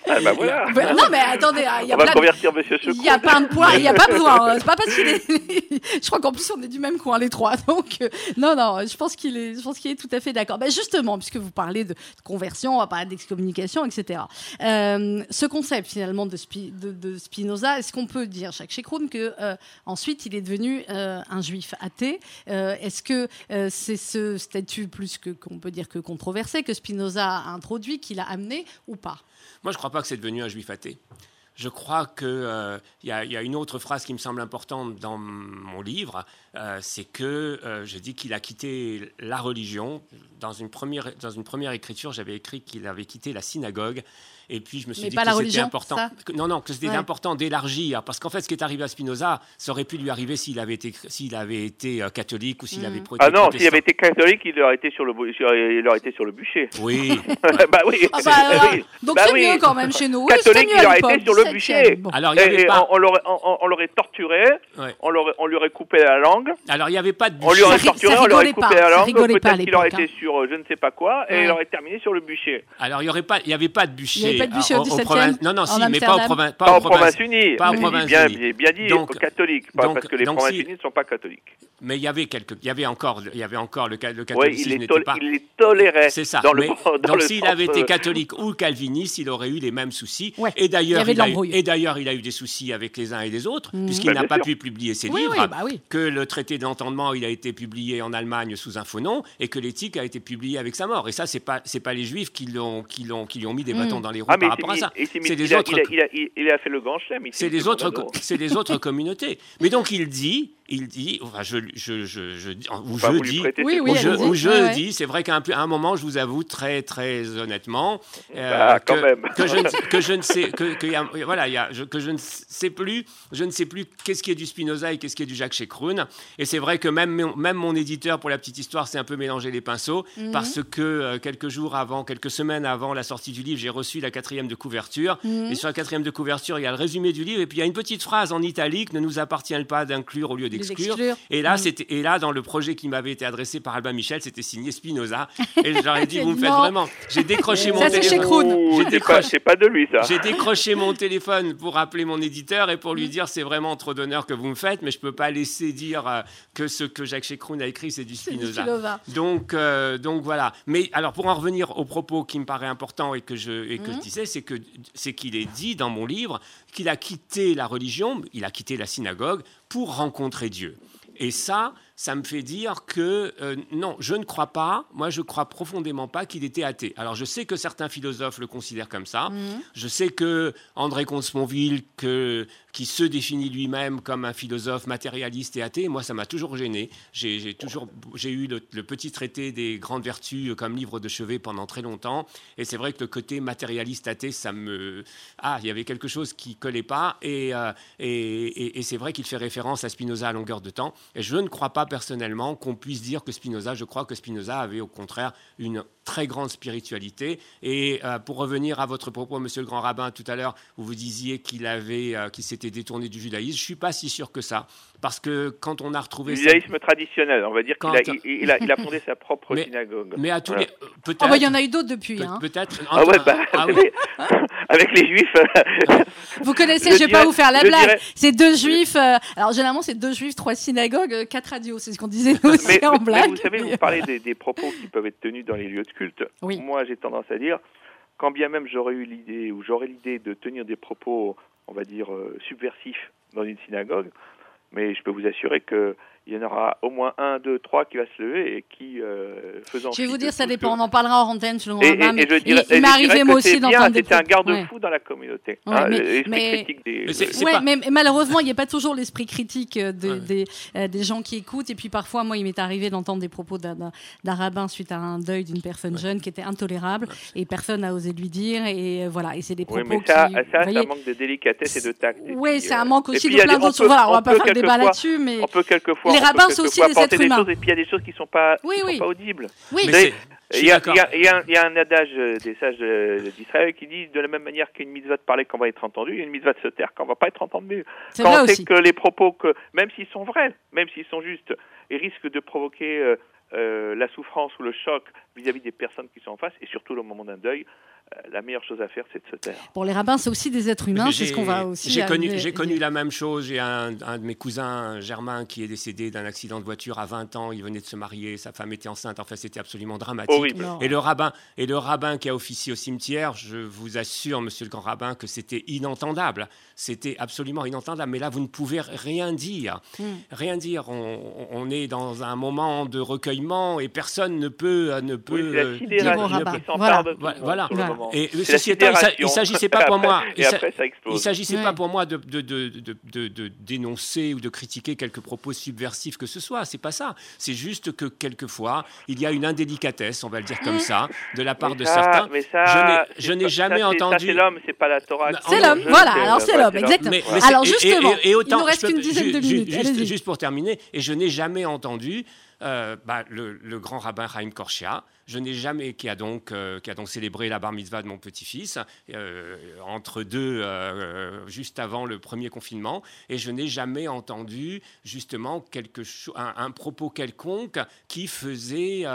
Ah ben voilà, Ouais, non, mais attendez, ah, il y a on va plein de- convertir Monsieur Il n'y a pas de point, il n'y a pas besoin. hein. C'est pas parce qu'il est. je crois qu'en plus on est du même coin les trois. Donc euh, non, non, je pense qu'il je pense qu'il est tout à fait d'accord. Ben, justement, puisque vous parlez de conversion, on va parler d'excommunication, etc. Euh, ce concept finalement de, Spi- de, de Spinoza, est-ce qu'on peut dire, Jacques Chekroun, que euh, ensuite il est devenu euh, un juif athée? Euh, Est-ce que c'est ce statut plus que qu'on peut dire que controversé que Spinoza a introduit, qu'il a amené ou pas? Moi, je ne crois pas que c'est devenu un juif athée. Je crois qu'il y, a- il y a une autre phrase qui me semble importante dans mon livre, euh, c'est que euh, je dis qu'il a quitté la religion. Dans une première écriture, j'avais écrit qu'il avait quitté la synagogue. Et puis je me suis Mais dit pas que c'était important. que- non, non, que c'était Ouais. important d'élargir. Parce qu'en fait, ce qui est arrivé à Spinoza, ça aurait pu lui arriver s'il avait été, s'il avait été euh, catholique ou s'il Mhm. avait été Ah non, s'il protestant. avait été catholique, il aurait été sur le, sur- il aurait été sur le bûcher. Oui. bah oui. Ah bah, euh, donc Bah c'est oui. mieux quand même chez nous. Oui, Catholique, il aurait été sur le 17e. bûcher. Bon. Alors, il n'y Et, avait et pas. on, l'aurait, on, on l'aurait torturé, Ouais. on, l'aurait, on lui aurait coupé la langue, Alors, il n'y avait pas de on lui bûcher. aurait torturé, on lui aurait coupé pas, la langue, peut-être qu'il aurait été sur euh, je ne sais pas quoi, et il aurait terminé sur le bûcher. Alors, il n'y aurait pas, il y avait pas de bûcher. Pas de bûcher au en- en 17e, province- Non, non, en si, mais pas, au province, Pas, pas en aux provinces. province unie, pas aux mais provinces bien, unies. bien, bien dit, Donc- aux catholiques, pas donc- parce que les donc provinces si- unies ne sont pas catholiques. Mais il y avait quelques, il y avait encore, il y avait encore le, ca- le Oui, catholicisme il, tol- pas. il les tolérait. C'est ça. Dans le, Mais- dans donc le s'il sens, avait été catholique ou calviniste, il aurait eu les mêmes soucis. Ouais. Et d'ailleurs, il, a eu- l'embrouille. et d'ailleurs, il a eu des soucis avec les uns et les autres, Mhm. puisqu'il Bah, n'a pas sûr. pu publier ses Oui, livres. oui, bah. Que le traité de l'entendement, il a été publié en Allemagne sous un faux nom, et que l'éthique a été publié avec sa mort. Et ça, c'est pas, c'est pas les juifs qui l'ont, qui l'ont, qui lui ont mis des bâtons dans les roues Ah, par rapport à ça. C'est des a- autres. il a- il a- il- a fait le grand chelem. C'est les autres, c'est les autres communautés. Mais donc il dit, il dit, enfin je, je, je, je, ou je dis, Oui, je, Ouais, dis, c'est vrai qu'à un, moment, je vous avoue très, très honnêtement, euh, Bah, quand que, même. que je, ne- que je ne sais, que, que y a- voilà, il y a- je- que je ne sais plus, je ne sais plus qu'est-ce qui est du Spinoza et qu'est-ce qui est du Jacques Chekroun. Et c'est vrai que même, mon- même mon éditeur, pour la petite histoire, s'est un peu mélangé les pinceaux Mhm. parce que euh, quelques jours avant, quelques semaines avant la sortie du livre, j'ai reçu la quatrième de couverture. Mhm. Et sur la quatrième de couverture, il y a le résumé du livre et puis il y a une petite phrase en italique ne nous appartient pas d'inclure au lieu Et là, Mm. c'était et là dans le projet qui m'avait été adressé par Albin Michel, c'était signé Spinoza. Et j'aurais dit, vous me faites vraiment. J'ai décroché mon Ça, téléphone. J'ai c'est pas, décroché- c'est pas de lui, ça. J'ai décroché mon téléphone pour appeler mon éditeur et pour Mm. lui dire c'est vraiment trop d'honneur que vous me faites, mais je peux pas laisser dire euh, que ce que Jacques Chekroun a écrit c'est du Spinoza. Donc, euh, donc voilà. Mais alors pour en revenir au propos qui me paraît important et que je, et que je disais, c'est que c'est qu'il est dit dans mon livre qu'il a quitté la religion, il a quitté la synagogue pour rencontrer Dieu. Et ça, ça me fait dire que euh, non, je ne crois pas, moi je crois profondément pas qu'il était athée. Alors je sais que certains philosophes le considèrent comme ça. Mhm. Je sais que André Comte-Sponville, qui se définit lui-même comme un philosophe matérialiste et athée, moi ça m'a toujours gêné. J'ai j'ai toujours j'ai eu le, le petit traité des grandes vertus comme livre de chevet pendant très longtemps, et c'est vrai que le côté matérialiste athée, ça me ah il y avait quelque chose qui collait pas, et euh, et, et- et c'est vrai qu'il fait référence à Spinoza à longueur de temps, et je ne crois pas personnellement qu'on puisse dire que Spinoza, je crois que Spinoza avait au contraire une très grande spiritualité. Et euh, pour revenir à votre propos, Monsieur le Grand Rabbin, tout à l'heure, où vous disiez qu'il avait, euh, qu'il s'était détourné du judaïsme, je suis pas si sûr que ça, parce que quand on a retrouvé Le ça- judaïsme traditionnel, on va dire qu'il a, il, il a, il a fondé sa propre Mais- synagogue. mais à tous Voilà. les, euh, peut-être, Ah bah, il y en a eu d'autres depuis. hein. peut-être. Ah ouais, bah, ah oui. avec les juifs, Vous connaissez, Je je vais pas vous faire la blague. dirais- C'est deux juifs. euh, alors généralement c'est deux juifs, trois synagogues, euh, quatre radios. C'est ce qu'on disait nous aussi mais, en mais- mais blague. vous savez, vous parlez des, des propos qui peuvent être tenus dans les lieux de culte. Oui. Moi, j'ai tendance à dire, quand bien même j'aurais eu l'idée ou j'aurais l'idée de tenir des propos, on va dire, euh, subversifs dans une synagogue, mais je peux vous assurer que il y en aura au moins un, deux, trois qui va se lever et qui, euh, faisant. Je vais vous dire, ça dépend. que- On en parlera en antenne selon Et, et- Rabbin, et mais je dirais, il, m'est arrivé moi c'est aussi bien, d'entendre des C'était un garde-fou Ouais. dans la communauté. Ouais, hein, mais- l'esprit mais- critique des. Mais c'est- c'est Ouais, pas- mais, malheureusement, il n'y a pas toujours l'esprit critique euh, de- Ouais. des, euh, des gens qui écoutent. Et puis parfois, moi, il m'est arrivé d'entendre des propos d'un- rabbin suite à un deuil d'une personne jeune qui était intolérable et personne n'a osé lui dire. Et euh, voilà, et c'est des Oui, propos mais ça, qui. ça, vous ça voyez, manque de délicatesse et de tact. Oui, c'est un manque et aussi puis, de il y a plein d'autres Voilà, on va pas faire le débat là-dessus, mais On peut quelquefois. Les rabbins sont aussi des apporter êtres humains. choses, et puis il y a des choses qui sont pas, qui Oui, sont oui. pas audibles. oui. Mais Il y, a, d'accord. il y a- il y a un- il y a un adage des sages d'Israël qui dit de la même manière qu'il y a une mitzvah de parler quand on va être entendu, il y a une mitzvah de se taire quand on va pas être entendu. Quand on sait que les propos, que même s'ils sont vrais, même s'ils sont justes, ils risquent de provoquer euh, euh, la souffrance ou le choc vis-à-vis des personnes qui sont en face, et surtout au moment d'un deuil, euh, la meilleure chose à faire, c'est de se taire. Pour les rabbins, c'est aussi des êtres humains. C'est ce qu'on va aussi. J'ai connu, j'ai connu la même chose. J'ai un, un de mes cousins, Germain, qui est décédé d'un accident de voiture à 20 ans. Il venait de se marier, sa femme était enceinte. Enfin, c'était absolument dramatique. Horrible. Et le rabbin, et le rabbin qui a officié au cimetière, je vous assure, monsieur le grand rabbin, que c'était inentendable. C'était absolument inentendable. Mais là, vous ne pouvez rien dire. Hmm. Rien dire. On, on est dans un moment de recueillement et personne ne peut, ne peut. Oui, la euh, sidération rabbin. qui s'empare Voilà. de tout Voilà. sur le Voilà. Et ceci étant, il s'agissait pas pour moi. Et après, ça il s'agissait Ouais. pas pour moi de, de, de, de, de- de dénoncer ou de critiquer quelques propos subversifs que ce soit. C'est pas ça. C'est juste que quelquefois, il y a une indélicatesse, on va le dire comme ça, de la part Mais de ça- certains. mais ça, Je n'ai- jamais ça, ça, entendu- C'est l'homme, c'est pas la Torah. C'est non, l'homme, voilà, c'est- alors c'est l'homme, exactement. Alors justement, il nous reste qu'une dizaine de minutes. Juste pour terminer, et je n'ai jamais entendu euh, bah, le, le grand rabbin Chaim Korchia, je n'ai jamais, qui a donc, euh, qui a donc célébré la bar mitzvah de mon petit-fils euh, entre deux, euh, juste avant le premier confinement, et je n'ai jamais entendu justement quelque un, un propos quelconque qui faisait,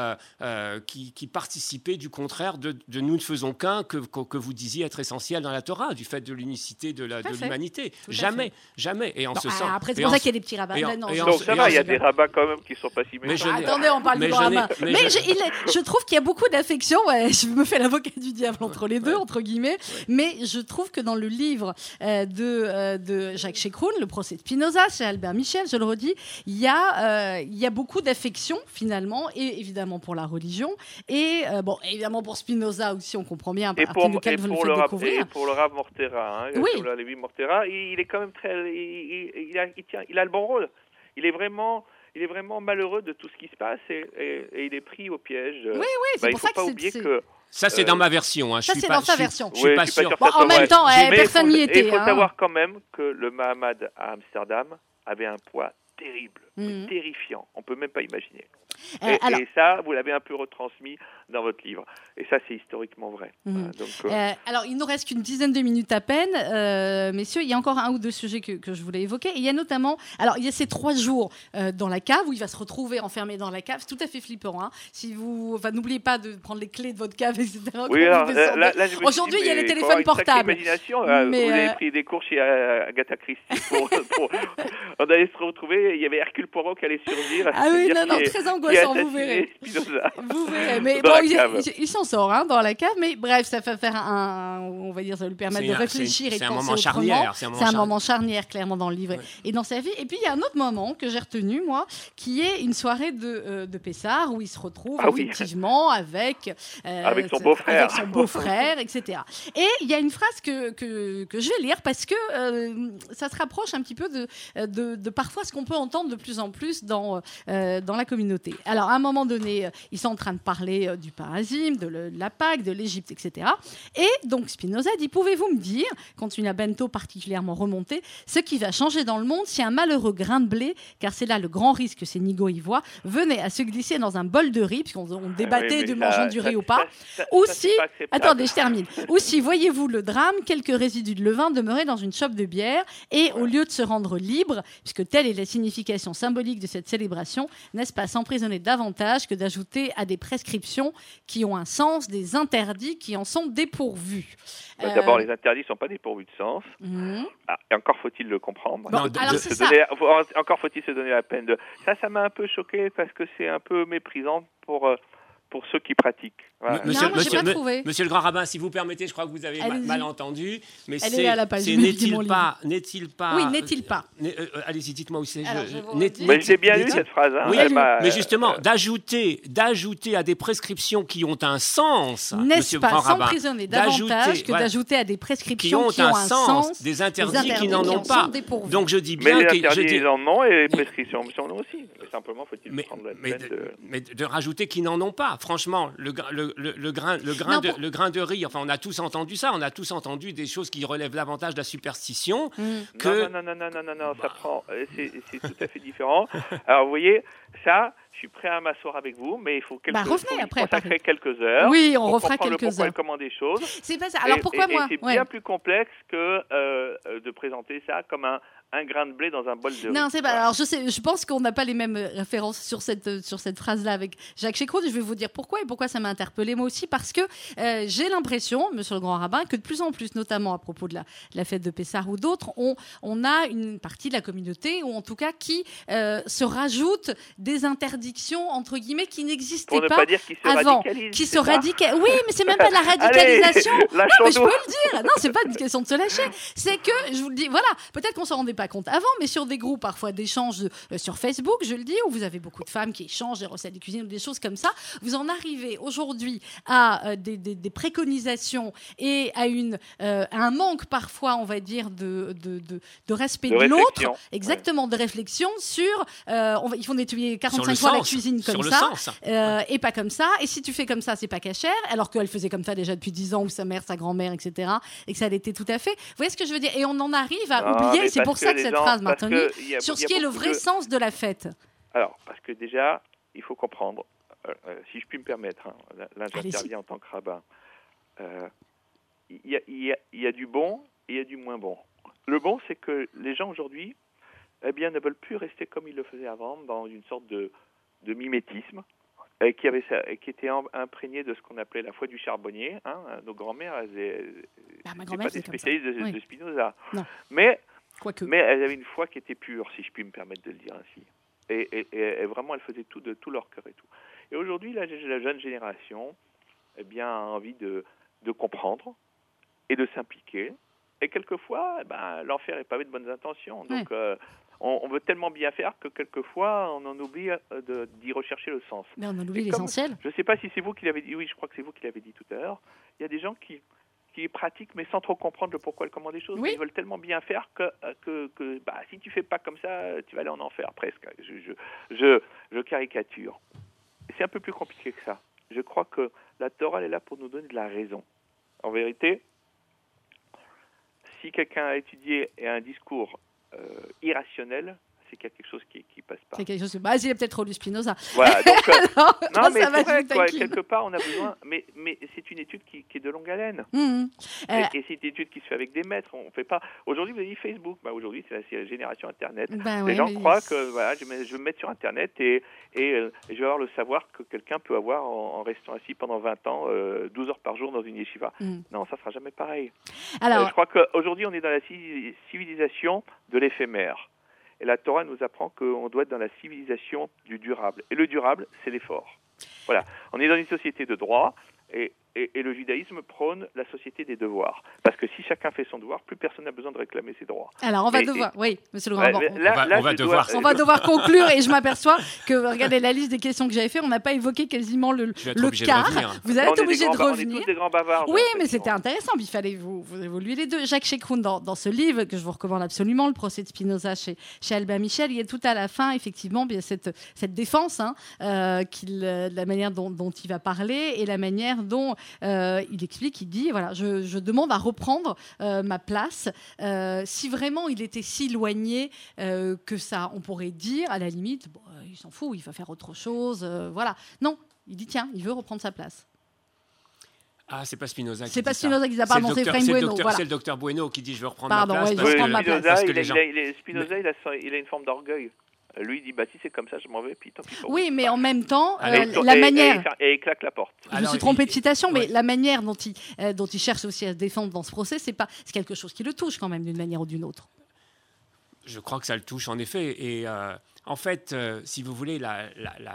qui, qui participait du contraire de, de nous ne faisons qu'un que, que, vous disiez être essentiel dans la Torah, du fait de l'unicité de l'humanité. Jamais, jamais. Et en Bon, ce ah, sens. après, c'est pour ça qu'il y a des petits en- Non, ça va, en- il y a des rabbins quand même qui sont pas si Mais méchants. attendez, on parle mais du rabbin. mais Mais, je- je, il est- je trouve qu'il y a beaucoup d'affection. ouais, je me fais l'avocat du diable entre les deux, entre guillemets. Mais je trouve que dans le livre euh, de, euh, de Jacques Chekroun, Le procès de Spinoza, chez Albert Michel, je le redis, il y a, euh, il y a beaucoup d'affection finalement, et évidemment pour la religion, et bon, évidemment pour Spinoza aussi, on comprend bien Et pour, duquel et vous le pour le découvrir. et pour le Rav Mortera, hein, Oui. Lévi Mortera, il, il est quand même très, il, il- a, il tient, il a le bon rôle. Il est vraiment, il est vraiment malheureux de tout ce qui se passe et, et- et il est pris au piège. Oui, oui, c'est Bah, pour faut ça que pas c'est- oublier c'est. que Ça, c'est Euh, dans ma version. hein. Je ça, suis c'est pas- dans sa version. Je suis Oui, pas je suis sûr. pas Bon, sûr en même temps, Mais eh, il personne faut- n'y était. Il faut hein. savoir quand même que le Mahamad à Amsterdam avait un poids terrible, Mhm. terrifiant. On peut même pas imaginer. Euh, et, alors- et ça, vous l'avez un peu retransmis dans votre livre. Et ça, c'est historiquement vrai. Mhm. Donc, euh, Euh, alors, il nous reste qu'une dizaine de minutes à peine, euh, messieurs. Il y a encore un ou deux sujets que, que je voulais évoquer. Et il y a notamment, alors, il y a ces trois jours euh, dans la cave où il va se retrouver enfermé dans la cave. C'est tout à fait flippant. Hein. Si vous, enfin, n'oubliez pas de prendre les clés de votre cave, etc. oui, Aujourd'hui, il y a les téléphones portables. Euh, Mais, vous avez pris des cours chez Agatha Christie. Pour, pour- On allait se retrouver. Il y avait Hercule Poirot qui allait surgir. Ah oui, non, non, très qui vous verrez. Spinoza. Vous verrez. Mais Dans bon, la il, cave. il- il s'en sort hein, dans la cave. Mais bref, ça va faire un, on va dire, ça va lui permettre de un- réfléchir c'est- et de c'est un penser moment autrement. charnière, c'est un moment un charnière. moment charnière, clairement, dans le livre et dans sa vie. Et puis, il y a un autre moment que j'ai retenu, moi, qui est une soirée de, euh, de Pessard où il se retrouve Ah oui. effectivement avec, euh, Avec son beau-frère. avec son beau-frère, etc. Et il y a une phrase que, que, que je vais lire parce que euh, ça se rapproche un petit peu de, de, de parfois ce qu'on peut entendre de plus en plus dans, euh, dans la communauté. Alors, à un moment donné, euh, ils sont en train de parler euh, du parasime, de, la Pâque, de l'Égypte, etc. Et donc Spinoza dit Pouvez-vous me dire, continue à Bento particulièrement remonté, ce qui va changer dans le monde si un malheureux grain de blé, car c'est là le grand risque que ces nigauds y voient, venait à se glisser dans un bol de riz, puisqu'on on débattait Oui, de mangeant du riz ou pas. ça- ça- Ou ça, c'est si-. Attendez, je termine. Ou si, voyez-vous le drame, quelques résidus de levain demeuraient dans une chope de bière, et au lieu de se rendre libre, puisque telle est la signification symbolique de cette célébration, n'est-ce pas s'emprisonner davantage que d'ajouter à des prescriptions qui ont un sens des interdits qui en sont dépourvus Bah, Euh, D'abord, les interdits ne sont pas dépourvus de sens. mhm. Ah, et encore faut-il le comprendre. Bon, Non, de- alors de- c'est Se ça. donner- faut- encore faut-il se donner la peine de. Ça, ça m'a un peu choqué parce que c'est un peu méprisant pour, euh, pour ceux qui pratiquent. Voilà. Monsieur, non, monsieur- trouvé. monsieur le grand rabbin, si vous permettez, je crois que vous avez ma- mal entendu, mais Elle est c'est n'est-il pas, n'est-il pas, Oui, n'est-il pas n'est- euh, euh, Allez-y, dites-moi où c'est. Mais j'ai bien lu cette phrase. hein. Oui, mais justement, euh, d'ajouter, d'ajouter à des prescriptions qui ont un sens, N'est-ce monsieur le pas grand rabbin, s'emprisonner d'ajouter- davantage que d'ajouter à des qui prescriptions ont un sens, des interdits, qui n'en qui ont pas. Donc je dis Mais bien les que je interdits, en ont et les prescriptions en ont aussi. Mais simplement, faut-il prendre la mais peine de, de. mais de rajouter qu'ils n'en ont pas. Franchement, le, gra- le, le, le grain, le, grain Non, de, pour- le grain de riz, enfin, on a tous entendu ça, on a tous entendu des choses qui relèvent davantage de la superstition. Mm. que- Non, non, non, non, non, non, non, ça prend. euh, C'est tout à fait différent. Alors, vous voyez, ça, je suis prêt à m'asseoir avec vous, mais il faut quelques, Bah, revenez faut après, consacrer quelques heures. Oui, on pour refera comprendre le quelques pourquoi et heures. le comment des choses. C'est pas ça. Alors Et- pourquoi et- moi? C'est Ouais. bien plus complexe que euh, de présenter ça comme un, un grain de blé dans un bol de riz. Non, c'est pas. Alors, je sais, je pense qu'on n'a pas les mêmes euh, références sur cette euh, sur cette phrase-là avec Jacques Chécrout. Je vais vous dire pourquoi et pourquoi ça m'a interpellé moi aussi parce que euh, j'ai l'impression, Monsieur le Grand Rabbin, que de plus en plus, notamment à propos de la, la fête de Pessard ou d'autres, on on a une partie de la communauté ou en tout cas qui euh, se rajoute des interdictions entre guillemets qui n'existaient pas. pas dire qu'il se avant, qui se ça radicalise. Oui, mais c'est même pas de la Allez, radicalisation. Non, mais je peux le dire. Non, c'est pas une question de se lâcher. C'est que, je vous le dis, voilà, peut-être qu'on s'en rendait pas compte avant, mais sur des groupes parfois d'échanges euh, sur Facebook, je le dis, où vous avez beaucoup de femmes qui échangent des recettes de cuisine ou des choses comme ça, vous en arrivez aujourd'hui à euh, des, des- des préconisations et à une, euh, à un manque parfois, on va dire, de, de, de, de respect De de, l'autre. Exactement, de réflexion sur, euh, on va, il faut nettoyer Sur 45 le fois la cuisine sur comme le ça. sens. Euh, et pas comme ça. Et si tu fais comme ça, c'est pas cachère. Alors qu'elle faisait comme ça déjà depuis 10 ans, ou sa mère, sa grand-mère, etc. Et que ça l'était tout à fait. Vous voyez ce que je veux dire? Et on en arrive à Non, oublier, c'est pour ça que cette gens- phrase sur ce qui est le vrai de- sens de la fête. Alors, parce que déjà, il faut comprendre, euh, euh, si je puis me permettre, hein, là, j'interviens en tant que rabbin, euh, il y, a, il y a- il y a du bon et il y a du moins bon. Le bon, c'est que les gens aujourd'hui eh bien, ne veulent plus rester comme ils le faisaient avant, dans une sorte de, de mimétisme, et qui, avait, qui était imprégné de ce qu'on appelait la foi du charbonnier. hein. Nos grand-mères, elles elles- Bah, ma grand-mère, pas des spécialistes de, Oui. de Spinoza. Non. Mais Quoique. mais elles avaient une foi qui était pure, si je puis me permettre de le dire ainsi. Et, et- et- et vraiment, elles faisaient tout de tout leur cœur et tout. Et aujourd'hui, la, la jeune génération eh bien, a envie de, de comprendre et de s'impliquer. Et quelquefois, eh ben, l'enfer est pavé de bonnes intentions. Donc, euh, on, on veut tellement bien faire que quelquefois, on en oublie euh, d'y rechercher le sens. Mais on en oublie l'essentiel. Je ne sais pas si c'est vous qui l'avez dit. Oui, je crois que c'est vous qui l'avez dit tout à l'heure. Il y a des gens qui, qui pratiquent, mais sans trop comprendre le pourquoi et le comment des choses. Oui. Ils veulent tellement bien faire que, euh, que, que bah, si tu fais pas comme ça, tu vas aller en enfer presque. Je, je, je, je caricature. C'est un peu plus compliqué que ça. Je crois que la Torah est là pour nous donner de la raison. En vérité, si quelqu'un a étudié et a un discours euh, irrationnel, c'est qu'il y a quelque chose qui, qui passe pas. C'est quelque chose. Bah, il a peut-être trop lu Spinoza. Voilà, donc, euh, Alors, non, ça mais va, vrai, quoi, taquine. quelque part, on a besoin, mais, mais c'est une étude qui, qui est de longue haleine. Hum, Et, Euh, et c'est une étude qui se fait avec des maîtres. On fait pas. Aujourd'hui, vous avez dit Facebook. Bah, aujourd'hui, c'est la, génération Internet. ben Les ouais, gens mais- croient que voilà, je, vais- je vais me mettre sur Internet et, et, euh, je vais avoir le savoir que quelqu'un peut avoir en, en restant assis pendant 20 ans, euh, 12 heures par jour dans une yeshiva. Hum. Non, ça sera jamais pareil. Alors, je crois qu'aujourd'hui, on est dans la ci- civilisation de l'éphémère. Et la Torah nous apprend qu'on doit être dans la civilisation du durable. Et le durable, c'est l'effort. Voilà. On est dans une société de droit et, et, et le judaïsme prône la société des devoirs. Parce que si chacun fait son devoir, plus personne n'a besoin de réclamer ses droits. alors, on va devoir. Oui, monsieur le grand. là- On va- là, on va je dois- devoir- On va devoir conclure et je m'aperçois que, regardez la liste des questions que j'avais fait, on n'a pas évoqué quasiment le, le quart. Vous allez On être obligé de On est revenir. tous des grands bavards. Oui, mais c'était intéressant. Il fallait vous, vous évoluer les deux. Jacques Chekroun, dans, dans ce livre que je vous recommande absolument, le procès de Spinoza chez, chez Albin Michel, il y a tout à la fin, effectivement, bien cette, cette défense, hein, euh, euh, la manière dont, dont il va parler et la manière dont euh, il explique, il dit, voilà, je, je demande à reprendre euh, ma place. Euh, si vraiment il était si éloigné euh, que ça, on pourrait dire, à la limite, bon, il s'en fout, il va faire autre chose, euh, voilà. Non, il dit, tiens, il veut reprendre sa place. Ah, c'est pas Spinoza qui C'est dit pas ça. Spinoza qui dit ça, C'est pardon, le c'est le Bueno, voilà. C'est le docteur Bueno qui dit je veux reprendre Pardon, ma place. ouais, parce que- Spinoza, place. parce que il, les a- gens- il a- il a- Spinoza, a, il a une forme d'orgueil. Lui, il dit bah si c'est comme ça, je m'en vais, puis tant pis. pour Oui, vous. mais en même temps, Ah, euh, Et- la et- manière. Et, et il claque la porte. Je me suis trompée il- de citation, mais ouais. la manière dont il, euh, dont il cherche aussi à se défendre dans ce procès, c'est pas, c'est quelque chose qui le touche quand même d'une manière ou d'une autre. Je crois que ça le touche en effet. Et euh, en fait, euh, si vous voulez, la, la, la,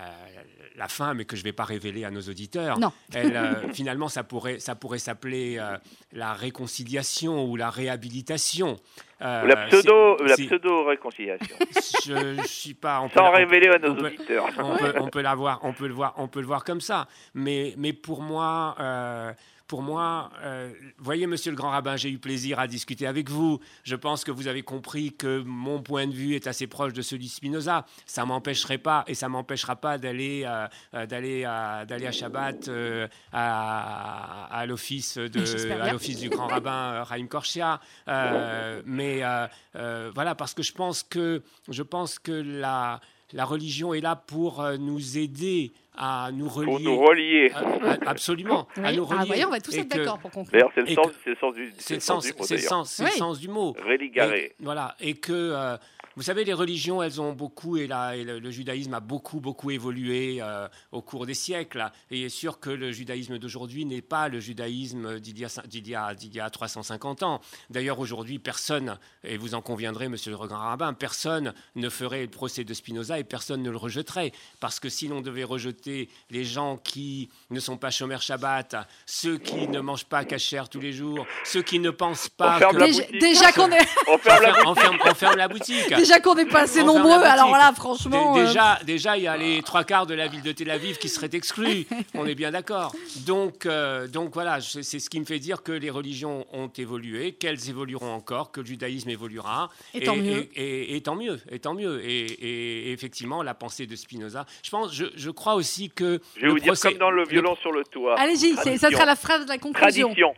la fin, mais que je ne vais pas révéler à nos auditeurs, Non. elle, euh, finalement, ça pourrait, ça pourrait s'appeler euh, la réconciliation ou la réhabilitation. Euh, la pseudo, la pseudo réconciliation, Je ne suis pas. on peut sans la- révéler à nos on peut- auditeurs. on peut, on peut la voir, on peut le voir, on peut le voir comme ça. Mais, mais pour moi, euh, pour moi, euh, voyez, Monsieur le Grand Rabbin, j'ai eu plaisir à discuter avec vous. Je pense que vous avez compris que mon point de vue est assez proche de celui de Spinoza. Ça m'empêcherait pas, et ça m'empêchera pas d'aller, euh, euh, d'aller à, d'aller à Shabbat euh, à, à l'office de, à l'office du Grand Rabbin Chaim Korchia. Mais voilà, parce que je pense que, je pense que la, la religion est là pour euh, nous aider à nous relier. Pour nous relier. À- à- absolument. À Oui. nous relier. Ah, voyez, on va tous Et être d'accord pour conclure. D'ailleurs, c'est le, le sens du, C'est le le sens sens, du mot, c'est le sens, du mot. Religaré. Voilà, et que euh, vous savez, les religions, elles ont beaucoup, et, le, le judaïsme a beaucoup, beaucoup évolué euh, au cours des siècles. Et il est sûr que le judaïsme d'aujourd'hui n'est pas le judaïsme d'il y, y y a 350 ans. D'ailleurs, aujourd'hui, personne, et vous en conviendrez, monsieur le grand rabbin, personne ne ferait le procès de Spinoza et personne ne le rejetterait. Parce que si l'on devait rejeter les gens qui ne sont pas chômeurs Shabbat, ceux qui ne mangent pas cachère tous les jours, ceux qui ne pensent pas On ferme que... la Déjà, qu'on est, On On ferme la ferme, on ferme- on ferme la boutique. Déjà qu'on n'est pas assez nombreux, alors là, Dé- franchement. euh, Déjà, déjà, il y a les trois quarts de la ville de Tel Aviv qui seraient exclus. On est bien d'accord. Donc, euh, donc voilà, c'est ce qui me fait dire que les religions ont évolué, qu'elles évolueront encore, que le judaïsme évoluera. Et tant mieux. Et, et- et tant mieux. Et tant mieux. Et, effectivement, la pensée de Spinoza. Je pense, je, je crois aussi que Je vais vous dire comme dans le violon sur le toit. Allez-y, c'est- ça sera la phrase de la conclusion. Tradition.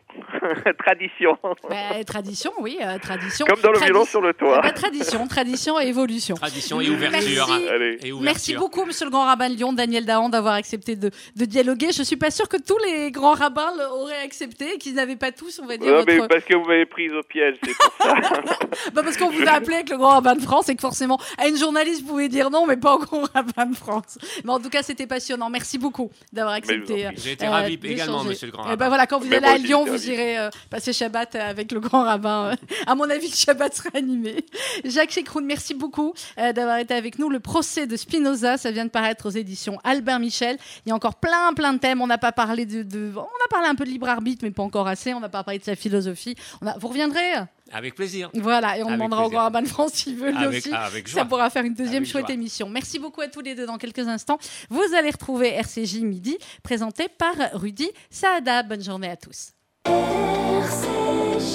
tradition. Bah, tradition, oui, euh, tradition. Comme dans le Tradi- violon sur le toit. Bah, tradition, tradition et évolution. tradition et ouverture. Merci. Allez. Et ouverture. Merci beaucoup, monsieur le grand rabbin de Lyon, Daniel Dahan, d'avoir accepté de, de dialoguer. Je suis pas sûre que tous les grands rabbins l'auraient accepté et qu'ils n'avaient pas tous, on va dire, Non, mais parce que vous m'avez prise au piège, c'est pour ça. Bah, parce qu'on vous a appelé avec le grand rabbin de France et que forcément, à une journaliste, vous pouvez dire non, mais pas au grand rabbin de France. Mais en tout cas, c'était passionnant. Merci beaucoup d'avoir accepté. J'ai été euh, ravi également, monsieur le grand Et rabbin. ben voilà, quand vous Mais allez moi à Lyon, vous ravi. Euh, passer Shabbat avec le grand rabbin. à mon avis, le Shabbat sera animé. Jacques Chekroun, merci beaucoup euh, d'avoir été avec nous. Le procès de Spinoza, ça vient de paraître aux éditions Albert Michel. Il y a encore plein, plein de thèmes. On n'a pas parlé de, de- on a parlé un peu de libre arbitre, mais pas encore assez. On n'a pas parlé de sa philosophie. On a, vous reviendrez Avec plaisir. Voilà, et on Avec demandera au plaisir. grand rabbin de France s'il veut lui Avec, aussi. avec Ça pourra faire une deuxième chouette joie. émission. Merci beaucoup à tous les deux dans quelques instants. Vous allez retrouver RCJ Midi, présenté par Rudy Saada. Bonne journée à tous. RCG